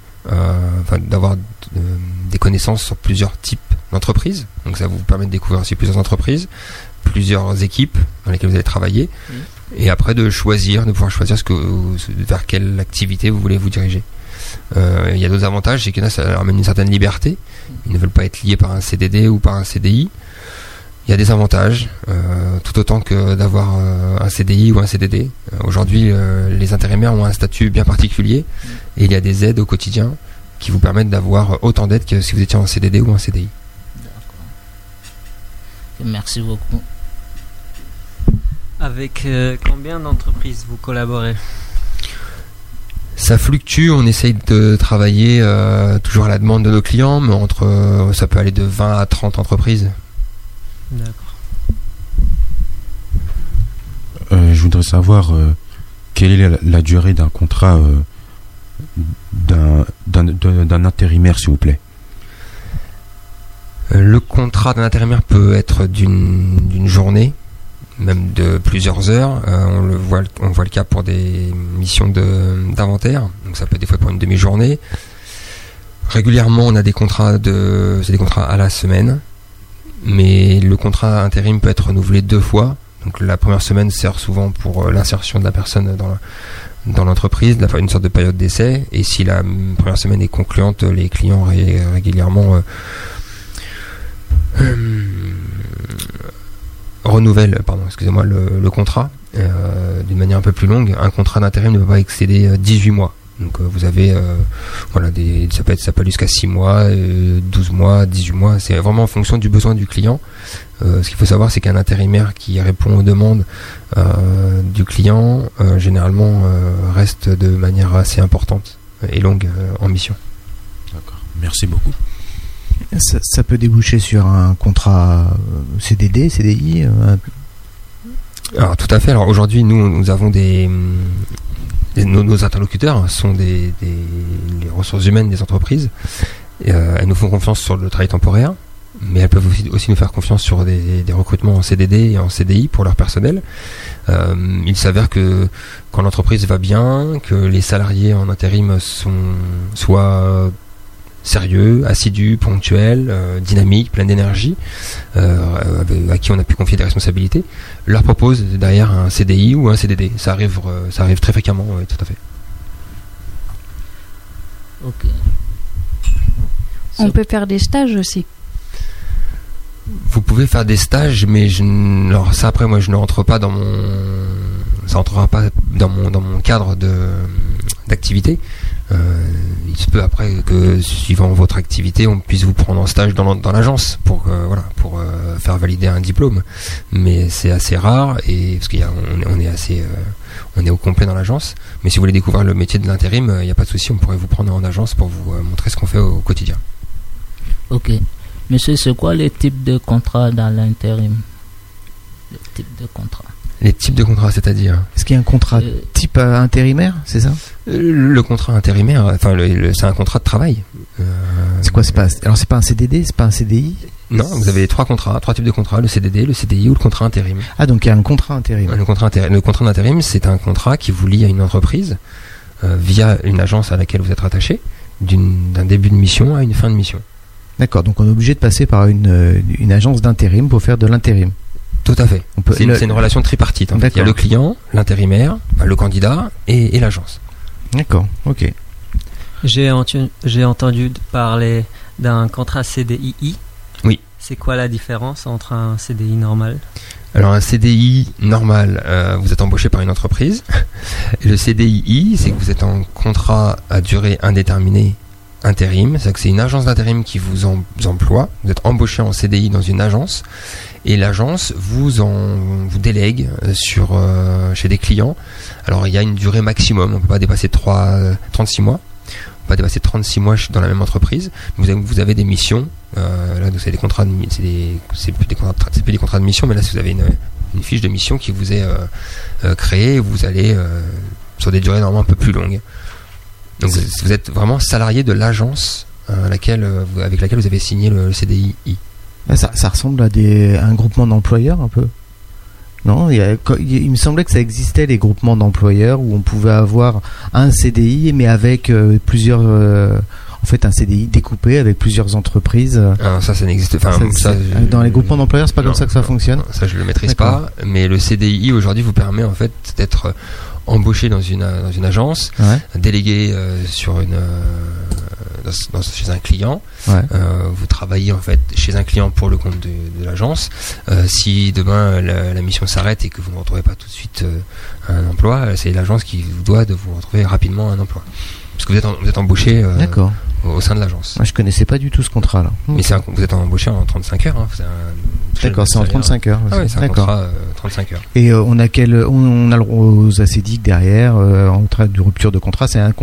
d'avoir des connaissances sur plusieurs types d'entreprises. Donc, ça vous permet de découvrir aussi plusieurs entreprises, plusieurs équipes dans lesquelles vous allez travailler, et après de choisir, de pouvoir choisir ce que, vers quelle activité vous voulez vous diriger. Euh, il y a d'autres avantages, c'est qu'il y en a, ça leur amène une certaine liberté. Ils ne veulent pas être liés par un CDD ou par un CDI. Il y a des avantages, euh, tout autant que d'avoir euh, un CDI ou un CDD. Aujourd'hui, les intérimaires ont un statut bien particulier et il y a des aides au quotidien qui vous permettent d'avoir autant d'aides que si vous étiez en CDD ou en CDI. Merci beaucoup. Avec euh, combien d'entreprises vous collaborez? Ça fluctue, on essaye de travailler euh, toujours à la demande de nos clients, mais entre euh, ça peut aller de 20 à 30 entreprises. D'accord. Euh, Je voudrais savoir euh, quelle est la, la durée d'un contrat euh, d'un- d'un d'un- d'un intérimaire, s'il vous plaît? Le contrat d'un intérimaire peut être d'une journée, même de plusieurs heures. Euh, on, le voit, on voit le cas pour des missions de- d'inventaire, donc ça peut être des fois pour une demi-journée. Régulièrement, on a des contrats de, c'est des contrats à la semaine, mais le contrat intérim peut être renouvelé deux fois. Donc la première semaine sert souvent pour euh, l'insertion de la personne dans la- dans l'entreprise, une sorte de période d'essai. Et si la première semaine est concluante, les clients ré- régulièrement euh, euh, renouvelle, pardon, excusez-moi, le, contrat euh, d'une manière un peu plus longue. Un contrat d'intérim ne peut pas excéder euh, 18 mois. Donc euh, vous avez euh, voilà ça peut être ça peut aller jusqu'à 6 mois, euh, 12 mois, 18 mois, c'est vraiment en fonction du besoin du client. Euh, ce qu'il faut savoir c'est qu'un intérimaire qui répond aux demandes euh, du client euh, généralement euh, reste de manière assez importante et longue euh, en mission. D'accord. Merci beaucoup. Ça, peut déboucher sur un contrat euh, CDD, CDI euh, Alors tout à fait. Alors aujourd'hui, nous, nous avons des, nos, interlocuteurs sont des, des- les ressources humaines des entreprises. Euh, elles nous font confiance sur le travail temporaire, mais elles peuvent aussi, aussi nous faire confiance sur des, recrutements en CDD et en CDI pour leur personnel. Il s'avère que quand l'entreprise va bien, que les salariés en intérim sont soient sérieux, assidus, ponctuels, euh, dynamiques, pleins d'énergie, euh, avec- à qui on a pu confier des responsabilités, leur propose derrière un CDI ou un CDD. Ça arrive, euh, ça arrive très fréquemment, ouais, tout à fait. Ok. On peut faire des stages aussi. Vous pouvez faire des stages, mais je, alors ça après moi je ne rentre pas dans mon, ça rentrera pas dans mon dans mon cadre de d'activité. Euh, il se peut après que suivant votre activité, on puisse vous prendre en stage dans l'agence pour euh, voilà pour euh, faire valider un diplôme, mais c'est assez rare et parce qu'il y a on, est- assez euh, on est au complet dans l'agence. Mais si vous voulez découvrir le métier de l'intérim, euh, il n'y a pas de souci, on pourrait vous prendre en agence pour vous euh, montrer ce qu'on fait au quotidien. Ok. Monsieur, c'est quoi les types de contrats dans l'intérim? Les types de contrats. Les types de contrats, c'est-à-dire Est-ce qu'il y a un contrat Euh, type euh, intérimaire, c'est ça? Euh, Le contrat intérimaire, enfin, le- le- c'est un contrat de travail. Euh, C'est quoi C'est pas alors c'est pas un CDD, c'est pas un CDI Non, vous avez trois contrats, trois types de contrats le CDD, le CDI ou le contrat intérim. Ah donc il y a un contrat intérim. Le contrat intérim, le contrat d'intérim, c'est un contrat qui vous lie à une entreprise euh, via une agence à laquelle vous êtes rattaché, d'un début de mission à une fin de mission. D'accord, donc on est obligé de passer par une, une agence d'intérim pour faire de l'intérim. Tout à fait. On peut- C'est une, le- c'est une relation tripartite. en fait. Il y a le client, l'intérimaire, le candidat et, et l'agence. D'accord, ok. J'ai entu- j'ai entendu parler d'un contrat CDI. Oui. C'est quoi la différence entre un CDI normal? Alors un CDI normal, euh, vous êtes embauché par une entreprise. Et le CDI, c'est que vous êtes en contrat à durée indéterminée intérim. C'est-à-dire que c'est une agence d'intérim qui vous emploie. Vous êtes embauché en CDI dans une agence. Et l'agence vous délègue euh, sur euh, chez des clients. Alors il y a une durée maximum. On ne peut pas dépasser 3, euh, 36 mois. On pas dépasser 36 mois dans la même entreprise. Vous avez, des missions. Euh, là, c'est des contrats de, c'est plus des contrats, c'est plus des contrats de mission, mais là, si vous avez une, fiche de mission qui vous est euh, euh, créée, vous allez euh, sur des durées normalement un peu plus longues. Donc, vous, êtes vraiment salarié de l'agence euh, euh, avec laquelle vous avez signé le, le CDI. Ça, ça ressemble à, des, un groupement d'employeurs un peu. Non, il me semblait que ça existait les groupements d'employeurs où on pouvait avoir un CDI mais avec euh, plusieurs, euh, en fait un CDI découpé avec plusieurs entreprises. Ah, ça, ça n'existe pas. Enfin, ça, dans les groupements d'employeurs, c'est pas Non, comme ça que ça non, fonctionne. non, Ça, je le maîtrise pas. Mais le CDI aujourd'hui vous permet en fait d'être euh, embauché dans une euh, dans une agence, Ouais. délégué euh, sur une euh, dans- dans- chez un client. Ouais. Euh, vous travaillez en fait chez un client pour le compte de, de l'agence. Euh, si demain la, la mission s'arrête et que vous ne retrouvez pas tout de suite euh, un emploi, euh, c'est l'agence qui vous doit de vous retrouver rapidement un emploi. Parce que vous êtes, en- vous êtes embauché euh, D'accord. Au, sein de l'agence. Moi, je connaissais pas du tout ce contrat-là. Mais un- vous êtes embauché en 35 heures. hein. D'accord, c'est en salaire. 35 heures. Ah oui, c'est un D'accord. contrat euh, 35 heures. Et euh, on a quel, on, on a le aux ACDIC derrière euh, en train de rupture de contrat, c'est un,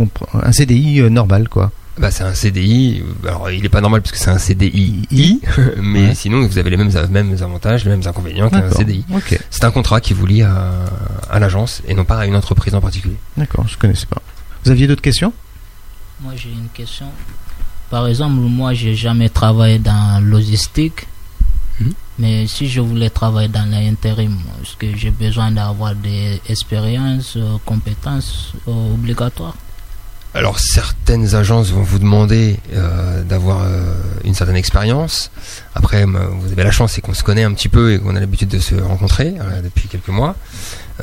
un CDI normal quoi. Bah, c'est un CDI. Alors, il est pas normal parce que c'est un CDI, mais Ouais. sinon, vous avez les mêmes, mêmes avantages, les mêmes inconvénients qu'un. CDI. Ok, C'est un contrat qui vous lie à, à l'agence et non pas à une entreprise en particulier. d'accord, je connaissais pas. Vous aviez d'autres questions? Moi, j'ai une question. Par exemple, moi, j'ai jamais travaillé dans logistique. Mhm. Mais si je voulais travailler dans l'intérim, est-ce que j'ai besoin d'avoir des expériences, euh, compétences euh, obligatoires? Alors, certaines agences vont vous demander euh, d'avoir une certaine expérience. Après, vous avez la chance, c'est qu'on se connaît un petit peu et qu'on a l'habitude de se rencontrer depuis quelques mois.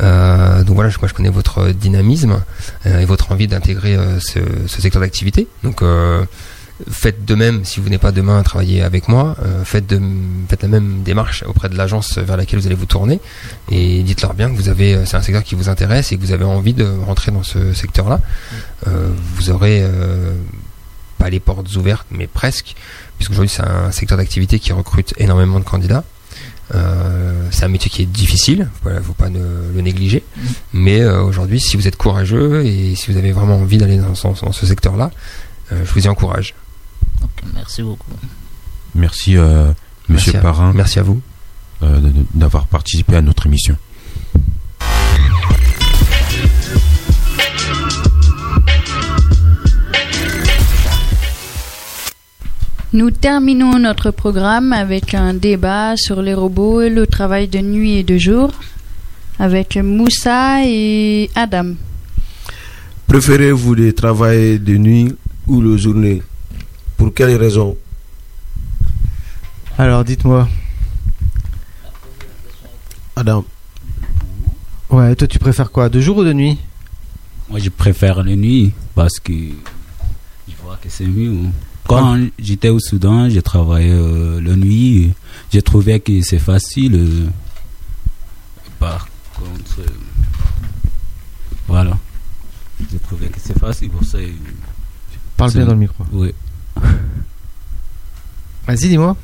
Euh, donc voilà, je, moi je connais votre dynamisme euh, et votre envie d'intégrer euh, ce, ce secteur d'activité. Donc euh, faites de même si vous n'êtes pas demain à travailler avec moi. euh, faites, de, faites la même démarche auprès de l'agence vers laquelle vous allez vous tourner et dites-leur bien que vous avez, euh, c'est un secteur qui vous intéresse et que vous avez envie de rentrer dans ce secteur-là. Euh, vous aurez euh, pas les portes ouvertes, mais presque, puisqu'aujourd'hui c'est un secteur d'activité qui recrute énormément de candidats. Euh, c'est un métier qui est difficile, voilà, faut pas ne- le négliger. Mais euh, aujourd'hui, si vous êtes courageux et si vous avez vraiment envie d'aller dans, ce- dans ce secteur-là, euh, je vous y encourage. Merci beaucoup. Merci, euh, Monsieur Merci à- Parrain, Merci à vous. euh, d'avoir participé à notre émission. Nous terminons notre programme avec un débat sur les robots et le travail de nuit et de jour avec Moussa et Adam. Préférez-vous de travailler de nuit ou de journée? Pour quelle raison? Alors, dites-moi. Adam, Ouais, toi, tu préfères quoi De jour ou de nuit? Moi, je préfère la nuit parce que je vois que c'est mieux. Quand j'étais au Soudan, j'ai travaillé euh, la nuit. J'ai trouvé que c'est facile. euh, par contre, euh, voilà. J'ai trouvé que c'est facile pour ça. euh, Parle bien dans le micro. Oui. Vas-y, dis-moi.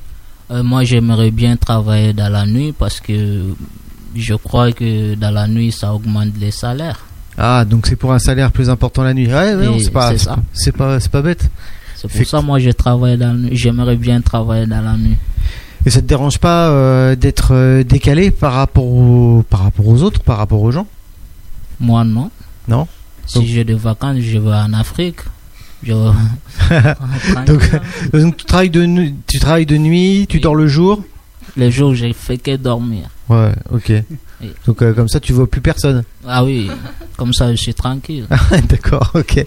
Euh, moi, j'aimerais bien travailler dans la nuit parce que je crois que dans la nuit, ça augmente les salaires. Ah, donc c'est pour un salaire plus important la nuit. Ouais, ouais, c'est pas, ça. c'est pas, c'est pas bête. C'est pour ça moi je travaille dans. J'aimerais bien travailler dans la nuit. Et ça te dérange pas euh, d'être euh, décalé par rapport, aux, par rapport aux autres, par rapport aux gens? Moi non. Non? Si Donc- j'ai des vacances, je vais en Afrique. Je donc, donc tu travailles de nu- tu travailles de nuit, tu dors le jour? Les jours, j'ai fait que dormir. Ouais, ok. Oui. Donc euh, comme ça, tu vois plus personne. Ah oui, comme ça je suis tranquille. D'accord, ok.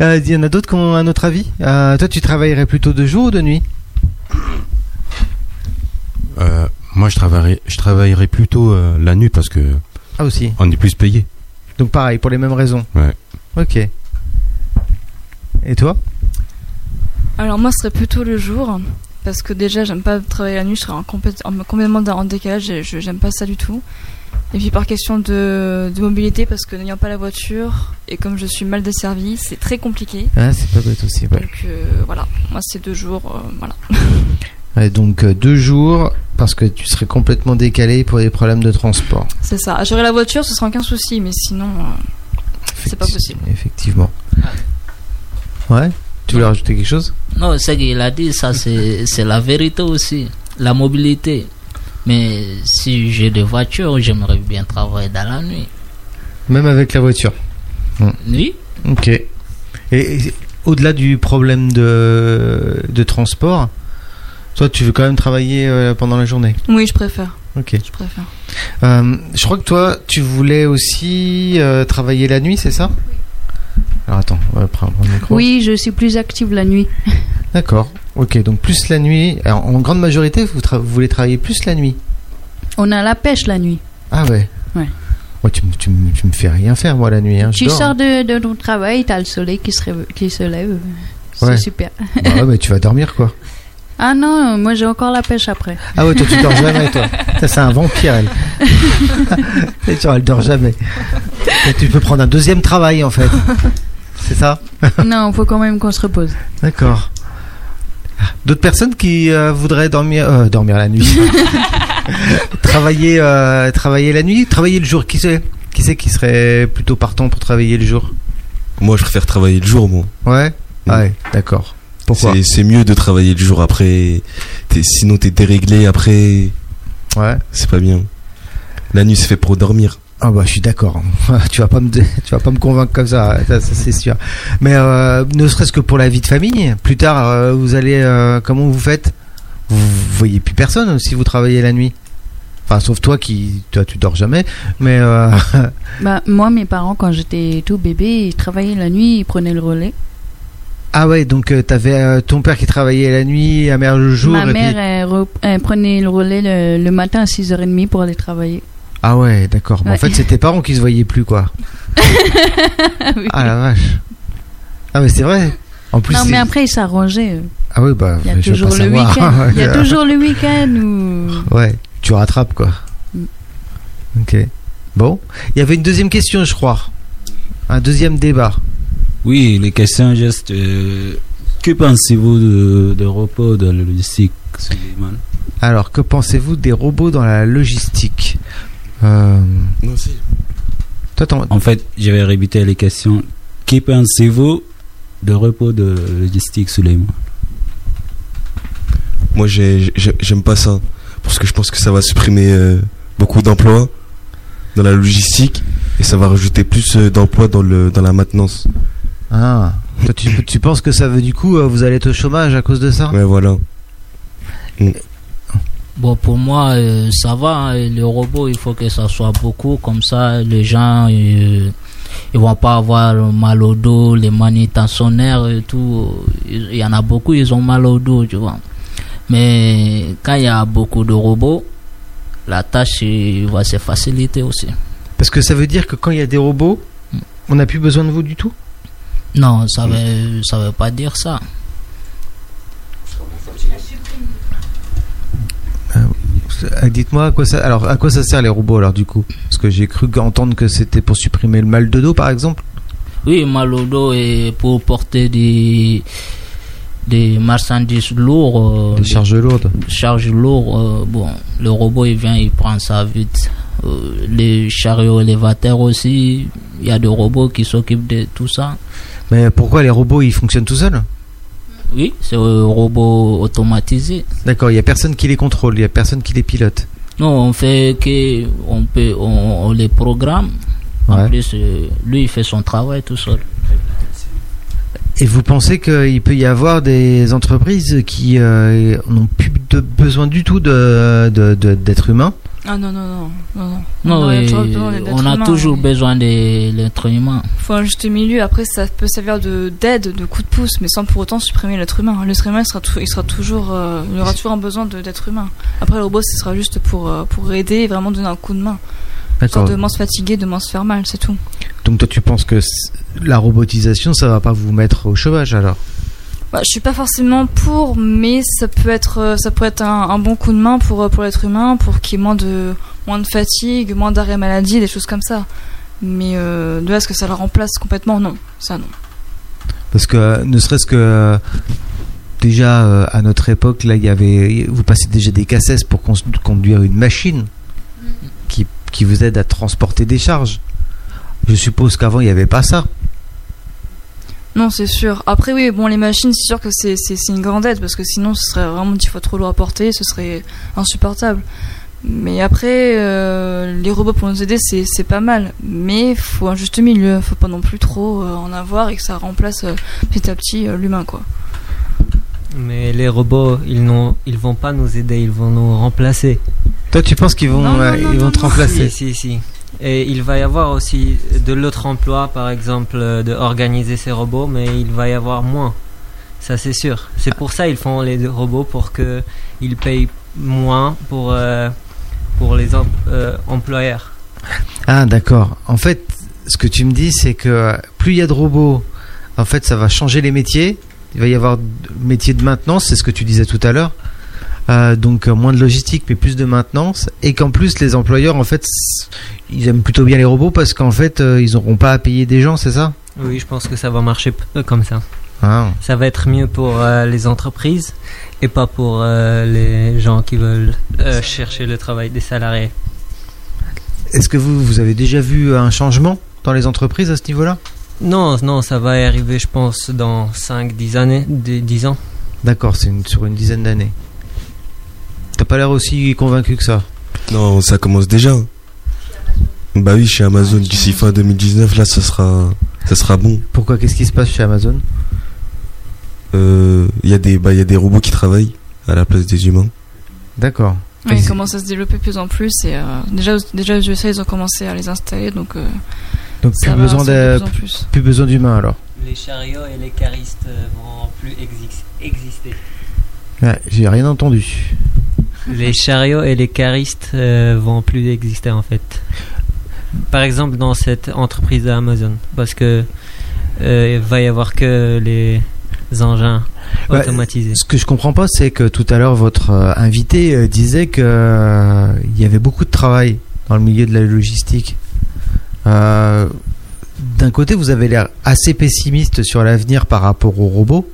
Euh, Il y en a d'autres qui ont un autre avis? Euh, toi, tu travaillerais plutôt de jour ou de nuit? Euh, moi, je travaillerai, je travaillerai plutôt euh, la nuit parce que Ah aussi. on est plus payé. Donc pareil, pour les mêmes raisons. Ouais. Ok. Et toi? Alors moi, ce serait plutôt le jour. Parce que déjà, j'aime pas travailler la nuit, je serais en complète- en- complètement en décalage, et je j'aime pas ça du tout. Et puis par question de, de mobilité, parce que n'ayant pas la voiture, et comme je suis mal desservie, c'est très compliqué. Ah, c'est pas bête aussi. Ouais. Donc euh, voilà, moi c'est deux jours, euh, voilà. Ouais, donc euh, deux jours parce que tu serais complètement décalé pour des problèmes de transport. C'est ça. J'aurais la voiture, ce serait aucun souci, mais sinon, euh, c'est pas possible. Effectivement. Ouais. Tu voulais rajouter quelque chose? Non, ce qu'il a dit, ça c'est c'est la vérité aussi. La mobilité. Mais si j'ai des voitures, j'aimerais bien travailler dans la nuit. Même avec la voiture? Oui Ok. Et, et au-delà du problème de, de transport, toi, tu veux quand même travailler euh, pendant la journée? Oui, je préfère. Ok. Je préfère. Euh, je crois que toi, tu voulais aussi euh, travailler la nuit, c'est ça? Alors attends, on va prendre le micro. Oui, je suis plus active la nuit. D'accord. Ok, donc plus la nuit. Alors, en grande majorité, vous, vous voulez travailler plus la nuit On a la pêche la nuit. Ah ouais Ouais. Ouais, tu, me- tu, me- tu me fais rien faire, moi, la nuit. Hein, je Tu dors, sors hein. de, de ton travail, t'as le soleil qui se, réve- qui se lève. C'est Ouais. super. Bah ouais, mais tu vas dormir, quoi. Ah non, moi j'ai encore la pêche après. Ah ouais, toi, tu dors jamais, toi. Ça, c'est un vampire, elle. Et tu elle dort jamais. Et tu peux prendre un deuxième travail, en fait. C'est ça non, faut quand même qu'on se repose. D'accord. D'autres personnes qui euh, voudraient dormir, euh, dormir la nuit, travailler, euh, travailler la nuit, travailler le jour. Qui c'est Qui c'est qui serait plutôt partant pour travailler le jour? Moi, je préfère travailler le jour, moi. Ouais? Ah ouais, d'accord. Pourquoi? C'est- mieux de travailler le jour après. T'es- sinon, t'es déréglé après. Ouais. C'est pas bien. La nuit, c'est fait pour dormir. Ah bah je suis d'accord. tu vas pas me tu vas pas me convaincre comme ça, ça, ça, c'est sûr. Mais euh, ne serait-ce que pour la vie de famille, plus tard euh, vous allez euh, comment vous faites? Vous, voyez plus personne si vous travaillez la nuit. Enfin sauf toi qui toi tu dors jamais, mais Bah, moi, mes parents, quand j'étais tout bébé, ils travaillaient la nuit, ils prenaient le relais. ah ouais donc t'avais ton père qui travaillait la nuit, la mère le jour. Ma et mère, puis- elle, re- elle prenait le relais le, le matin à 6h30 pour aller travailler. Ah ouais d'accord. Mais En fait c'est tes parents qui se voyaient plus quoi. Oui. Ah la vache. Ah mais c'est vrai. En plus, non, mais après, il s'arrangeait. euh. Ah oui, bah, Il y a toujours pas le savoir. week-end. Il y a toujours le week-end où. Ouais, tu rattrapes quoi. Mm. Ok. Bon, il y avait une deuxième question, je crois. Un deuxième débat. Oui, les questions juste. euh, que pensez-vous de, de repos de la logistique, Suleiman? Alors, que pensez-vous des robots dans la logistique? Euh, Non, si. Toi, t'en- En fait, je vais répéter les questions. Que pensez-vous de repos de logistique, Suleiman Moi, j'ai- j'ai- j'aime pas ça. Parce que je pense que ça va supprimer euh, beaucoup d'emplois dans la logistique et ça va rajouter plus euh, d'emplois dans, le, dans la maintenance. Ah, toi, tu, tu penses que ça veut du coup, euh, vous allez être au chômage à cause de ça? Ouais, voilà. Bon, pour moi, euh, ça va. hein. Le robot, il faut que ça soit beaucoup. Comme ça, les gens, euh, ils vont pas avoir mal au dos, les manutentionnaires et tout. Il y en a beaucoup, ils ont mal au dos, tu vois. Mais quand il y a beaucoup de robots, la tâche euh, va se faciliter aussi. Parce que ça veut dire que quand il y a des robots, on n'a plus besoin de vous du tout? Non, ça veut, ça veut pas dire ça. Dites-moi à quoi ça. Alors, à quoi ça sert les robots alors du coup? Parce que j'ai cru entendre que c'était pour supprimer le mal de dos, par exemple. Oui, mal au dos et pour porter des, des marchandises lourds. euh, Des charges lourdes. charge lourd, euh, bon, le robot il vient, il prend ça vite. Euh, les chariots élévateurs aussi, il y a des robots qui s'occupent de tout ça. Mais pourquoi les robots ils fonctionnent tout seuls? Oui, c'est un robot automatisé. D'accord, il y a personne qui les contrôle, il y a personne qui les pilote. Non, on fait que on peut, on, on les programme. En plus, euh, lui il fait son travail tout seul. Et vous pensez qu'il peut y avoir des entreprises qui euh, n'ont plus de besoin du tout de de- de- d'êtres humains Ah non, non, non. non, non. Non, On a toujours besoin d'être on a humain, toujours mais- besoin de l'être humain. faut un juste milieu. Après, ça peut servir de d'aide, de coup de pouce, mais sans pour autant supprimer l'être humain. L'être humain, il sera, il sera toujours, euh, il aura toujours un besoin de- d'être humain. Après, le robot, ce sera juste pour euh, pour aider et vraiment donner un coup de main. Genre D'accord. de moins se fatiguer, de moins se faire mal, c'est tout. Donc toi tu penses que la robotisation ça va pas vous mettre au chômage alors? Bah, je suis pas forcément pour, mais ça peut être, euh, ça peut être un, un bon coup de main pour euh, pour l'être humain, pour qu'il y ait moins de moins de fatigue, moins d'arrêt maladie, des choses comme ça. Mais euh, de là à ce que ça le remplace complètement, non, ça non. Parce que euh, ne serait-ce que déjà euh, à notre époque là il y avait vous passez déjà des cassettes pour conduire une machine qui qui vous aide à transporter des charges. Je suppose qu'avant il n'y avait pas ça. Non, c'est sûr. Après, oui, bon, les machines, c'est sûr que c'est c'est- c'est une grande aide parce que sinon, ce serait vraiment dix fois trop lourd à porter, ce serait insupportable. Mais après, euh, les robots pour nous aider, c'est c'est pas mal. Mais il faut un juste milieu. faut pas non plus trop euh, en avoir et que ça remplace euh, petit à petit euh, l'humain, quoi. Mais les robots, ils n'ont, ils vont pas nous aider, ils vont nous remplacer. Toi tu penses qu'ils vont Non, non, euh, non, ils vont non, te non. remplacer Si, si, si. Et il va y avoir aussi de l'autre emploi, par exemple, euh, de organiser ces robots, mais il va y avoir moins. Ça, c'est sûr. C'est pour ça ils font les robots pour que ils payent moins pour euh, pour les em- euh, employeurs. Ah d'accord. En fait, ce que tu me dis, c'est que plus il y a de robots, en fait, ça va changer les métiers. Il va y avoir métier de maintenance, c'est ce que tu disais tout à l'heure. Euh, donc euh, moins de logistique, mais plus de maintenance. Et qu'en plus, les employeurs, en fait, ils aiment plutôt bien les robots parce qu'en fait, euh, ils n'auront pas à payer des gens, c'est ça? Oui, je pense que ça va marcher comme ça. Ah. Ça va être mieux pour euh, les entreprises et pas pour les gens qui veulent chercher le travail des salariés. Est-ce que vous, vous avez déjà vu un changement dans les entreprises à ce niveau-là? Non, non, ça va arriver, je pense, dans 5-10 années, 10 ans. D'accord, c'est une- sur une dizaine d'années. T'as pas l'air aussi convaincu que ça. Non, ça commence déjà. Bah oui, chez Amazon, d'ici fin 2019, là, ça sera, ça sera bon. Pourquoi? Qu'est-ce qui se passe chez Amazon? Euh, Il y, a des- bah, il y a des robots qui travaillent à la place des humains. D'accord. Ils commencent à se développer de plus en plus et euh, déjà, déjà, aux USA, ils ont commencé à les installer, donc euh, Donc plus besoin de, plus besoin d'humains alors. Les chariots et les caristes vont plus exister. Ouais, J'ai rien entendu. Les chariots et les caristes euh, vont plus exister en fait. Par exemple dans cette entreprise d'Amazon, parce que euh, il va y avoir que les engins Ouais, automatisés. Ce que je comprends pas, c'est que tout à l'heure votre euh, invité disait que il y avait beaucoup de travail dans le milieu de la logistique. D'un côté, vous avez l'air assez pessimiste sur l'avenir par rapport aux robots.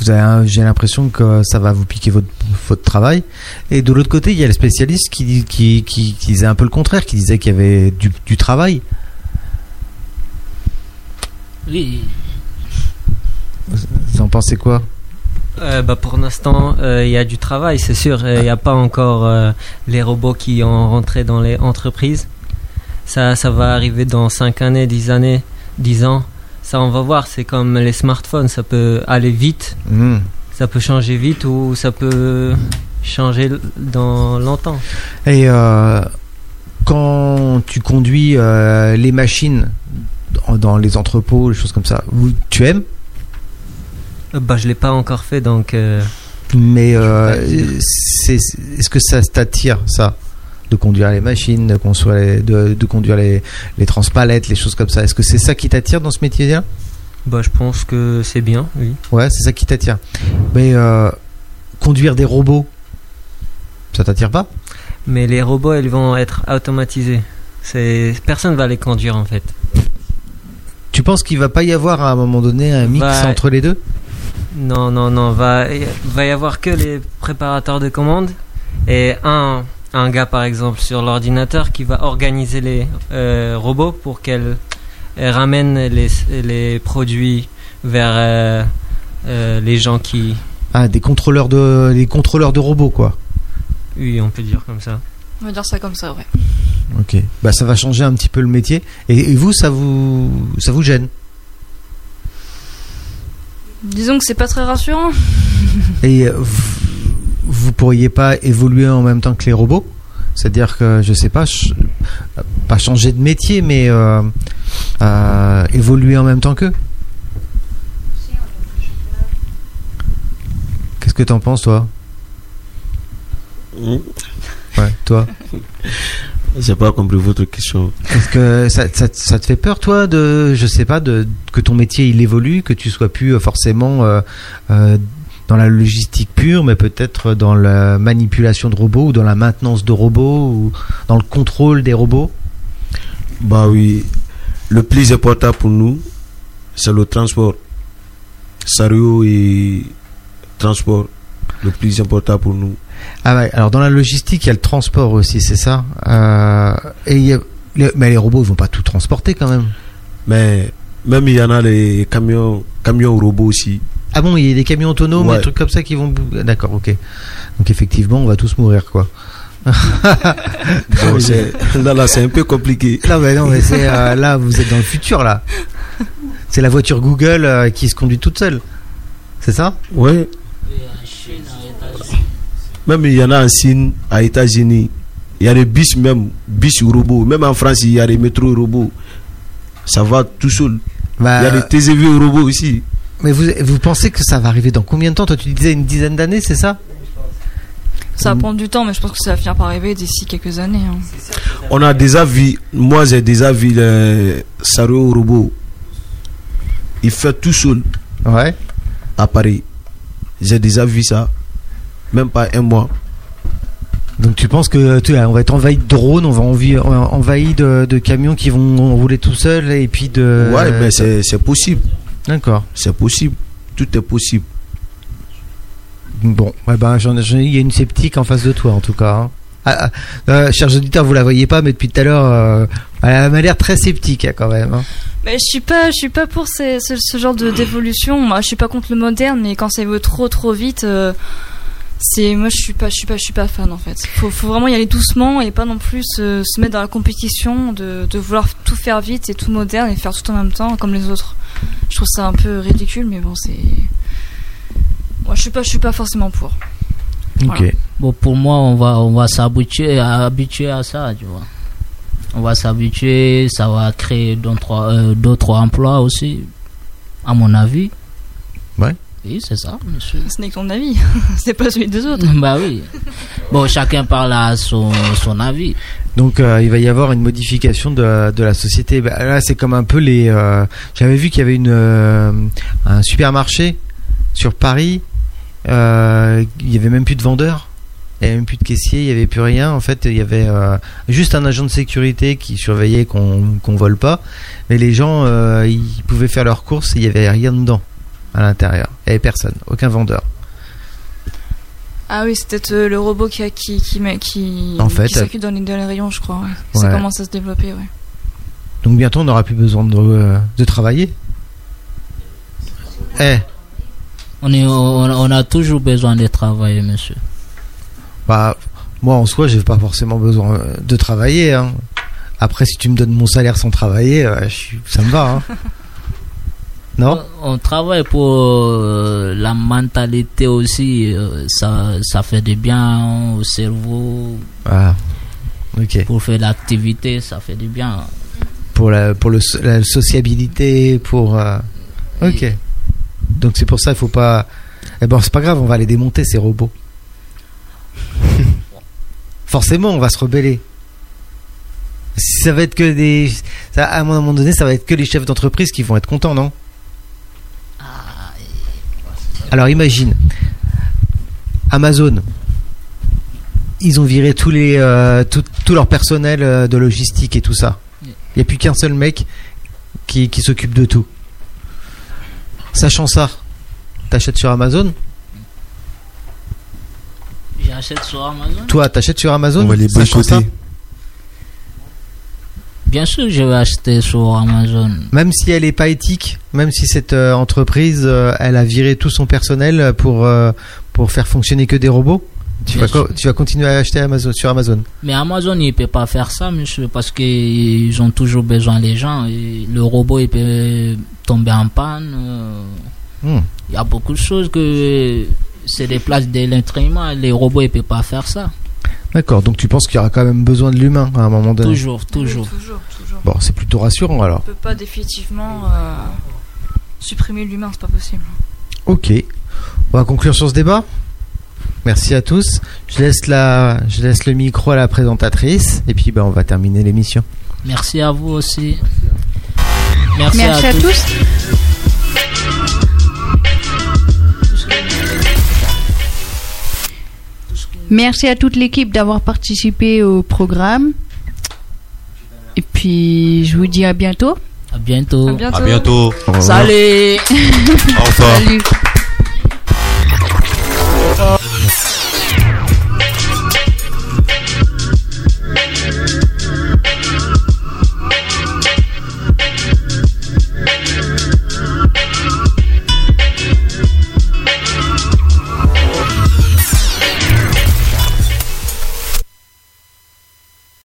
Vous avez, j'ai l'impression que ça va vous piquer votre, votre travail. Et de l'autre côté, il y a le spécialiste qui, qui, qui, qui disait un peu le contraire, qui disait qu'il y avait du, du travail. Oui, Vous en pensez quoi? Euh, bah, pour l'instant, euh, il y a du travail, c'est sûr. Il n'y a pas encore euh, les robots qui ont rentré dans les entreprises. Ça, ça va arriver dans 5 années, 10 années, 10 ans. Ça, on va voir. C'est comme les smartphones. Ça peut aller vite, Hmm. ça peut changer vite ou ça peut changer dans longtemps. Et euh, quand tu conduis euh, les machines dans, les entrepôts, les choses comme ça, tu aimes, Euh, Bah, je l'ai pas encore fait, donc euh, mais est-ce que ça t'attire ça? De conduire les machines, de, construire les- de, de conduire les, les transpalettes, les choses comme ça Est-ce que c'est ça qui t'attire dans ce métier-là bah, je pense que c'est bien, oui. Ouais, c'est ça qui t'attire. Mais euh, conduire des robots, ça t'attire pas? Mais les robots, ils vont être automatisés. C'est personne va les conduire en fait. Tu penses qu'il va pas y avoir à un moment donné un mix Bah, entre les deux? Non, non, non. Va, va y avoir que les préparateurs de commandes et un, un gars, par exemple, sur l'ordinateur qui va organiser les euh, robots pour qu'elles elles ramènent les, les produits vers euh, euh, les gens qui. Ah, des contrôleurs de, des contrôleurs de robots, quoi. Oui, on peut dire comme ça. On va dire ça comme ça, ouais. Ok. Bah, ça va changer un petit peu le métier. Et, et vous, ça vous, ça vous gêne? Disons que c'est pas très rassurant. Et euh, vous, vous pourriez pas évoluer en même temps que les robots? C'est-à-dire que, je sais pas, ch- pas changer de métier, mais euh, euh, évoluer en même temps qu'eux? Qu'est-ce que t'en penses, toi? Hmm. Ouais, toi? J'ai pas compris votre question. Est-ce que ça, ça, ça te fait peur, toi, de, je sais pas, de, que ton métier il évolue, que tu sois plus euh, forcément euh, dans la logistique pure, mais peut-être dans la manipulation de robots ou dans la maintenance de robots ou dans le contrôle des robots? Bah oui, le plus important pour nous, c'est le transport. Sérieux et transport, le plus important pour nous. Ah ouais, alors dans la logistique, il y a le transport aussi, c'est ça? Euh, et il y a- Mais les robots, ils vont pas tout transporter quand même. Mais même il y en a les camions, camions robots aussi. Ah bon, il y a des camions autonomes, Ouais. des trucs comme ça qui vont... bou- D'accord, ok. Donc effectivement, on va tous mourir, quoi. Bon, là, là, c'est un peu compliqué. Non, mais non, mais c'est euh, là, vous êtes dans le futur là. C'est la voiture Google euh, qui se conduit toute seule. C'est ça? Ouais. Même il y en a en Chine, à États-Unis. Il y a des bus même, bus robots. Même en France, il y a des métros robots. Ça va tout seul. Bah, Il y a des TGV robots aussi. Mais vous, vous pensez que ça va arriver dans combien de temps Toi, tu disais une dizaine d'années, c'est ça Ça va prendre du temps, mais je pense que ça va finir par arriver d'ici quelques années. hein. On a déjà vu, moi j'ai déjà vu le Sario robot. Il fait tout seul Ouais. à Paris. J'ai déjà vu ça. Même pas un mois. Donc tu penses que tu, on va être envahi de drones, on va envi- envahi de, de camions qui vont rouler tout seuls et puis de. ouais, mais c'est c'est possible. D'accord. C'est possible. Tout est possible. Bon, ouais, ben, il y a une sceptique en face de toi en tout cas. hein. Ah, ah, euh, chers auditeurs, vous la voyez pas, mais depuis tout à l'heure, euh, elle m'a l'air très sceptique hein, quand même. hein. Mais je suis pas, je suis pas pour ces- ce, ce genre de d'évolution. Moi, je suis pas contre le moderne, mais quand ça évolue trop trop vite, euh, c'est moi je suis pas, je suis pas, je suis pas fan en fait. Faut, faut vraiment y aller doucement et pas non plus se, se mettre dans la compétition de, de vouloir tout faire vite et tout moderne et faire tout en même temps comme les autres. Je trouve ça un peu ridicule, mais bon c'est. Moi, je suis pas, je suis pas forcément pour. Voilà. Ok. Bon, pour moi, on va, on va s'habituer à, habituer à ça, tu vois. On va s'habituer, ça va créer d'autres euh, d'autres emplois aussi, à mon avis. Oui, c'est ça, monsieur. Ce n'est que ton avis, c'est pas celui des autres. bah oui. Bon, chacun parle à son, son avis. Donc euh, il va y avoir une modification de, de la société. Bah, là, c'est comme un peu les. euh, J'avais vu qu'il y avait une euh, un supermarché sur Paris. Euh, il y avait même plus de vendeurs. Il y avait même plus de caissiers. Il y avait plus rien. En fait, il y avait euh, juste un agent de sécurité qui surveillait qu'on qu'on vole pas. Mais les gens, euh, ils pouvaient faire leurs courses. et Il y avait rien dedans à l'intérieur. Il y avait personne, aucun vendeur. Ah oui, c'était euh, le robot qui, a- qui, qui, qui, En fait, qui s'occupe dans les, dans les rayons, je crois. Ouais. Ouais. Ça commence à se développer, ouais. Donc bientôt, on n'aura plus besoin de, euh, de travailler. Eh. On, est, on, on a toujours besoin de travailler, monsieur. Bah, moi en soi, j'ai pas forcément besoin euh, de travailler. hein. Après, si tu me donnes mon salaire sans travailler, euh, je suis- ça me va. hein. Non? On travaille pour euh, la mentalité aussi. euh, ça, ça fait du bien au cerveau. Ah, ok. Pour faire l'activité, ça fait du bien. Pour la, pour le, la sociabilité, pour. euh, Ok. Donc c'est pour ça, il faut pas. Eh ben, c'est pas grave, on va les démonter ces robots. Forcément, on va se rebeller. Ça va être que des. Ça, à un moment donné, ça va être que les chefs d'entreprise qui vont être contents, non? Alors imagine, Amazon, ils ont viré tous les, euh, tout, tout leur personnel euh, de logistique et tout ça. Il n'y a plus qu'un seul mec qui, qui s'occupe de tout. Sachant ça, t'achètes sur Amazon J'achète sur Amazon. Toi, t'achètes sur Amazon On va les boycotter. Bien sûr, je vais acheter sur Amazon. Même si elle est pas éthique, même si cette euh, entreprise, euh, elle a viré tout son personnel pour, euh, pour faire fonctionner que des robots, tu vas, tu vas continuer à acheter Amazon, sur Amazon. Mais Amazon, il ne peut pas faire ça, monsieur, parce qu'ils ont toujours besoin des gens. Et le robot, il peut tomber en panne. Hmm. Il y a beaucoup de choses que c'est des places humain. Les robots, ils ne peuvent pas faire ça. D'accord, donc tu penses qu'il y aura quand même besoin de l'humain à un moment donné Toujours, toujours. Toujours, toujours. Bon, c'est plutôt rassurant alors. On peut pas définitivement euh, supprimer l'humain, c'est pas possible. Ok. On va conclure sur ce débat. Merci à tous. Je laisse, la, je laisse le micro à la présentatrice et puis ben, on va terminer l'émission. Merci à vous aussi. Merci, Merci à tous. Merci à toute l'équipe d'avoir participé au programme. Et puis, je vous dis à bientôt. À bientôt. À bientôt. À bientôt. Salut Au revoir. Salut.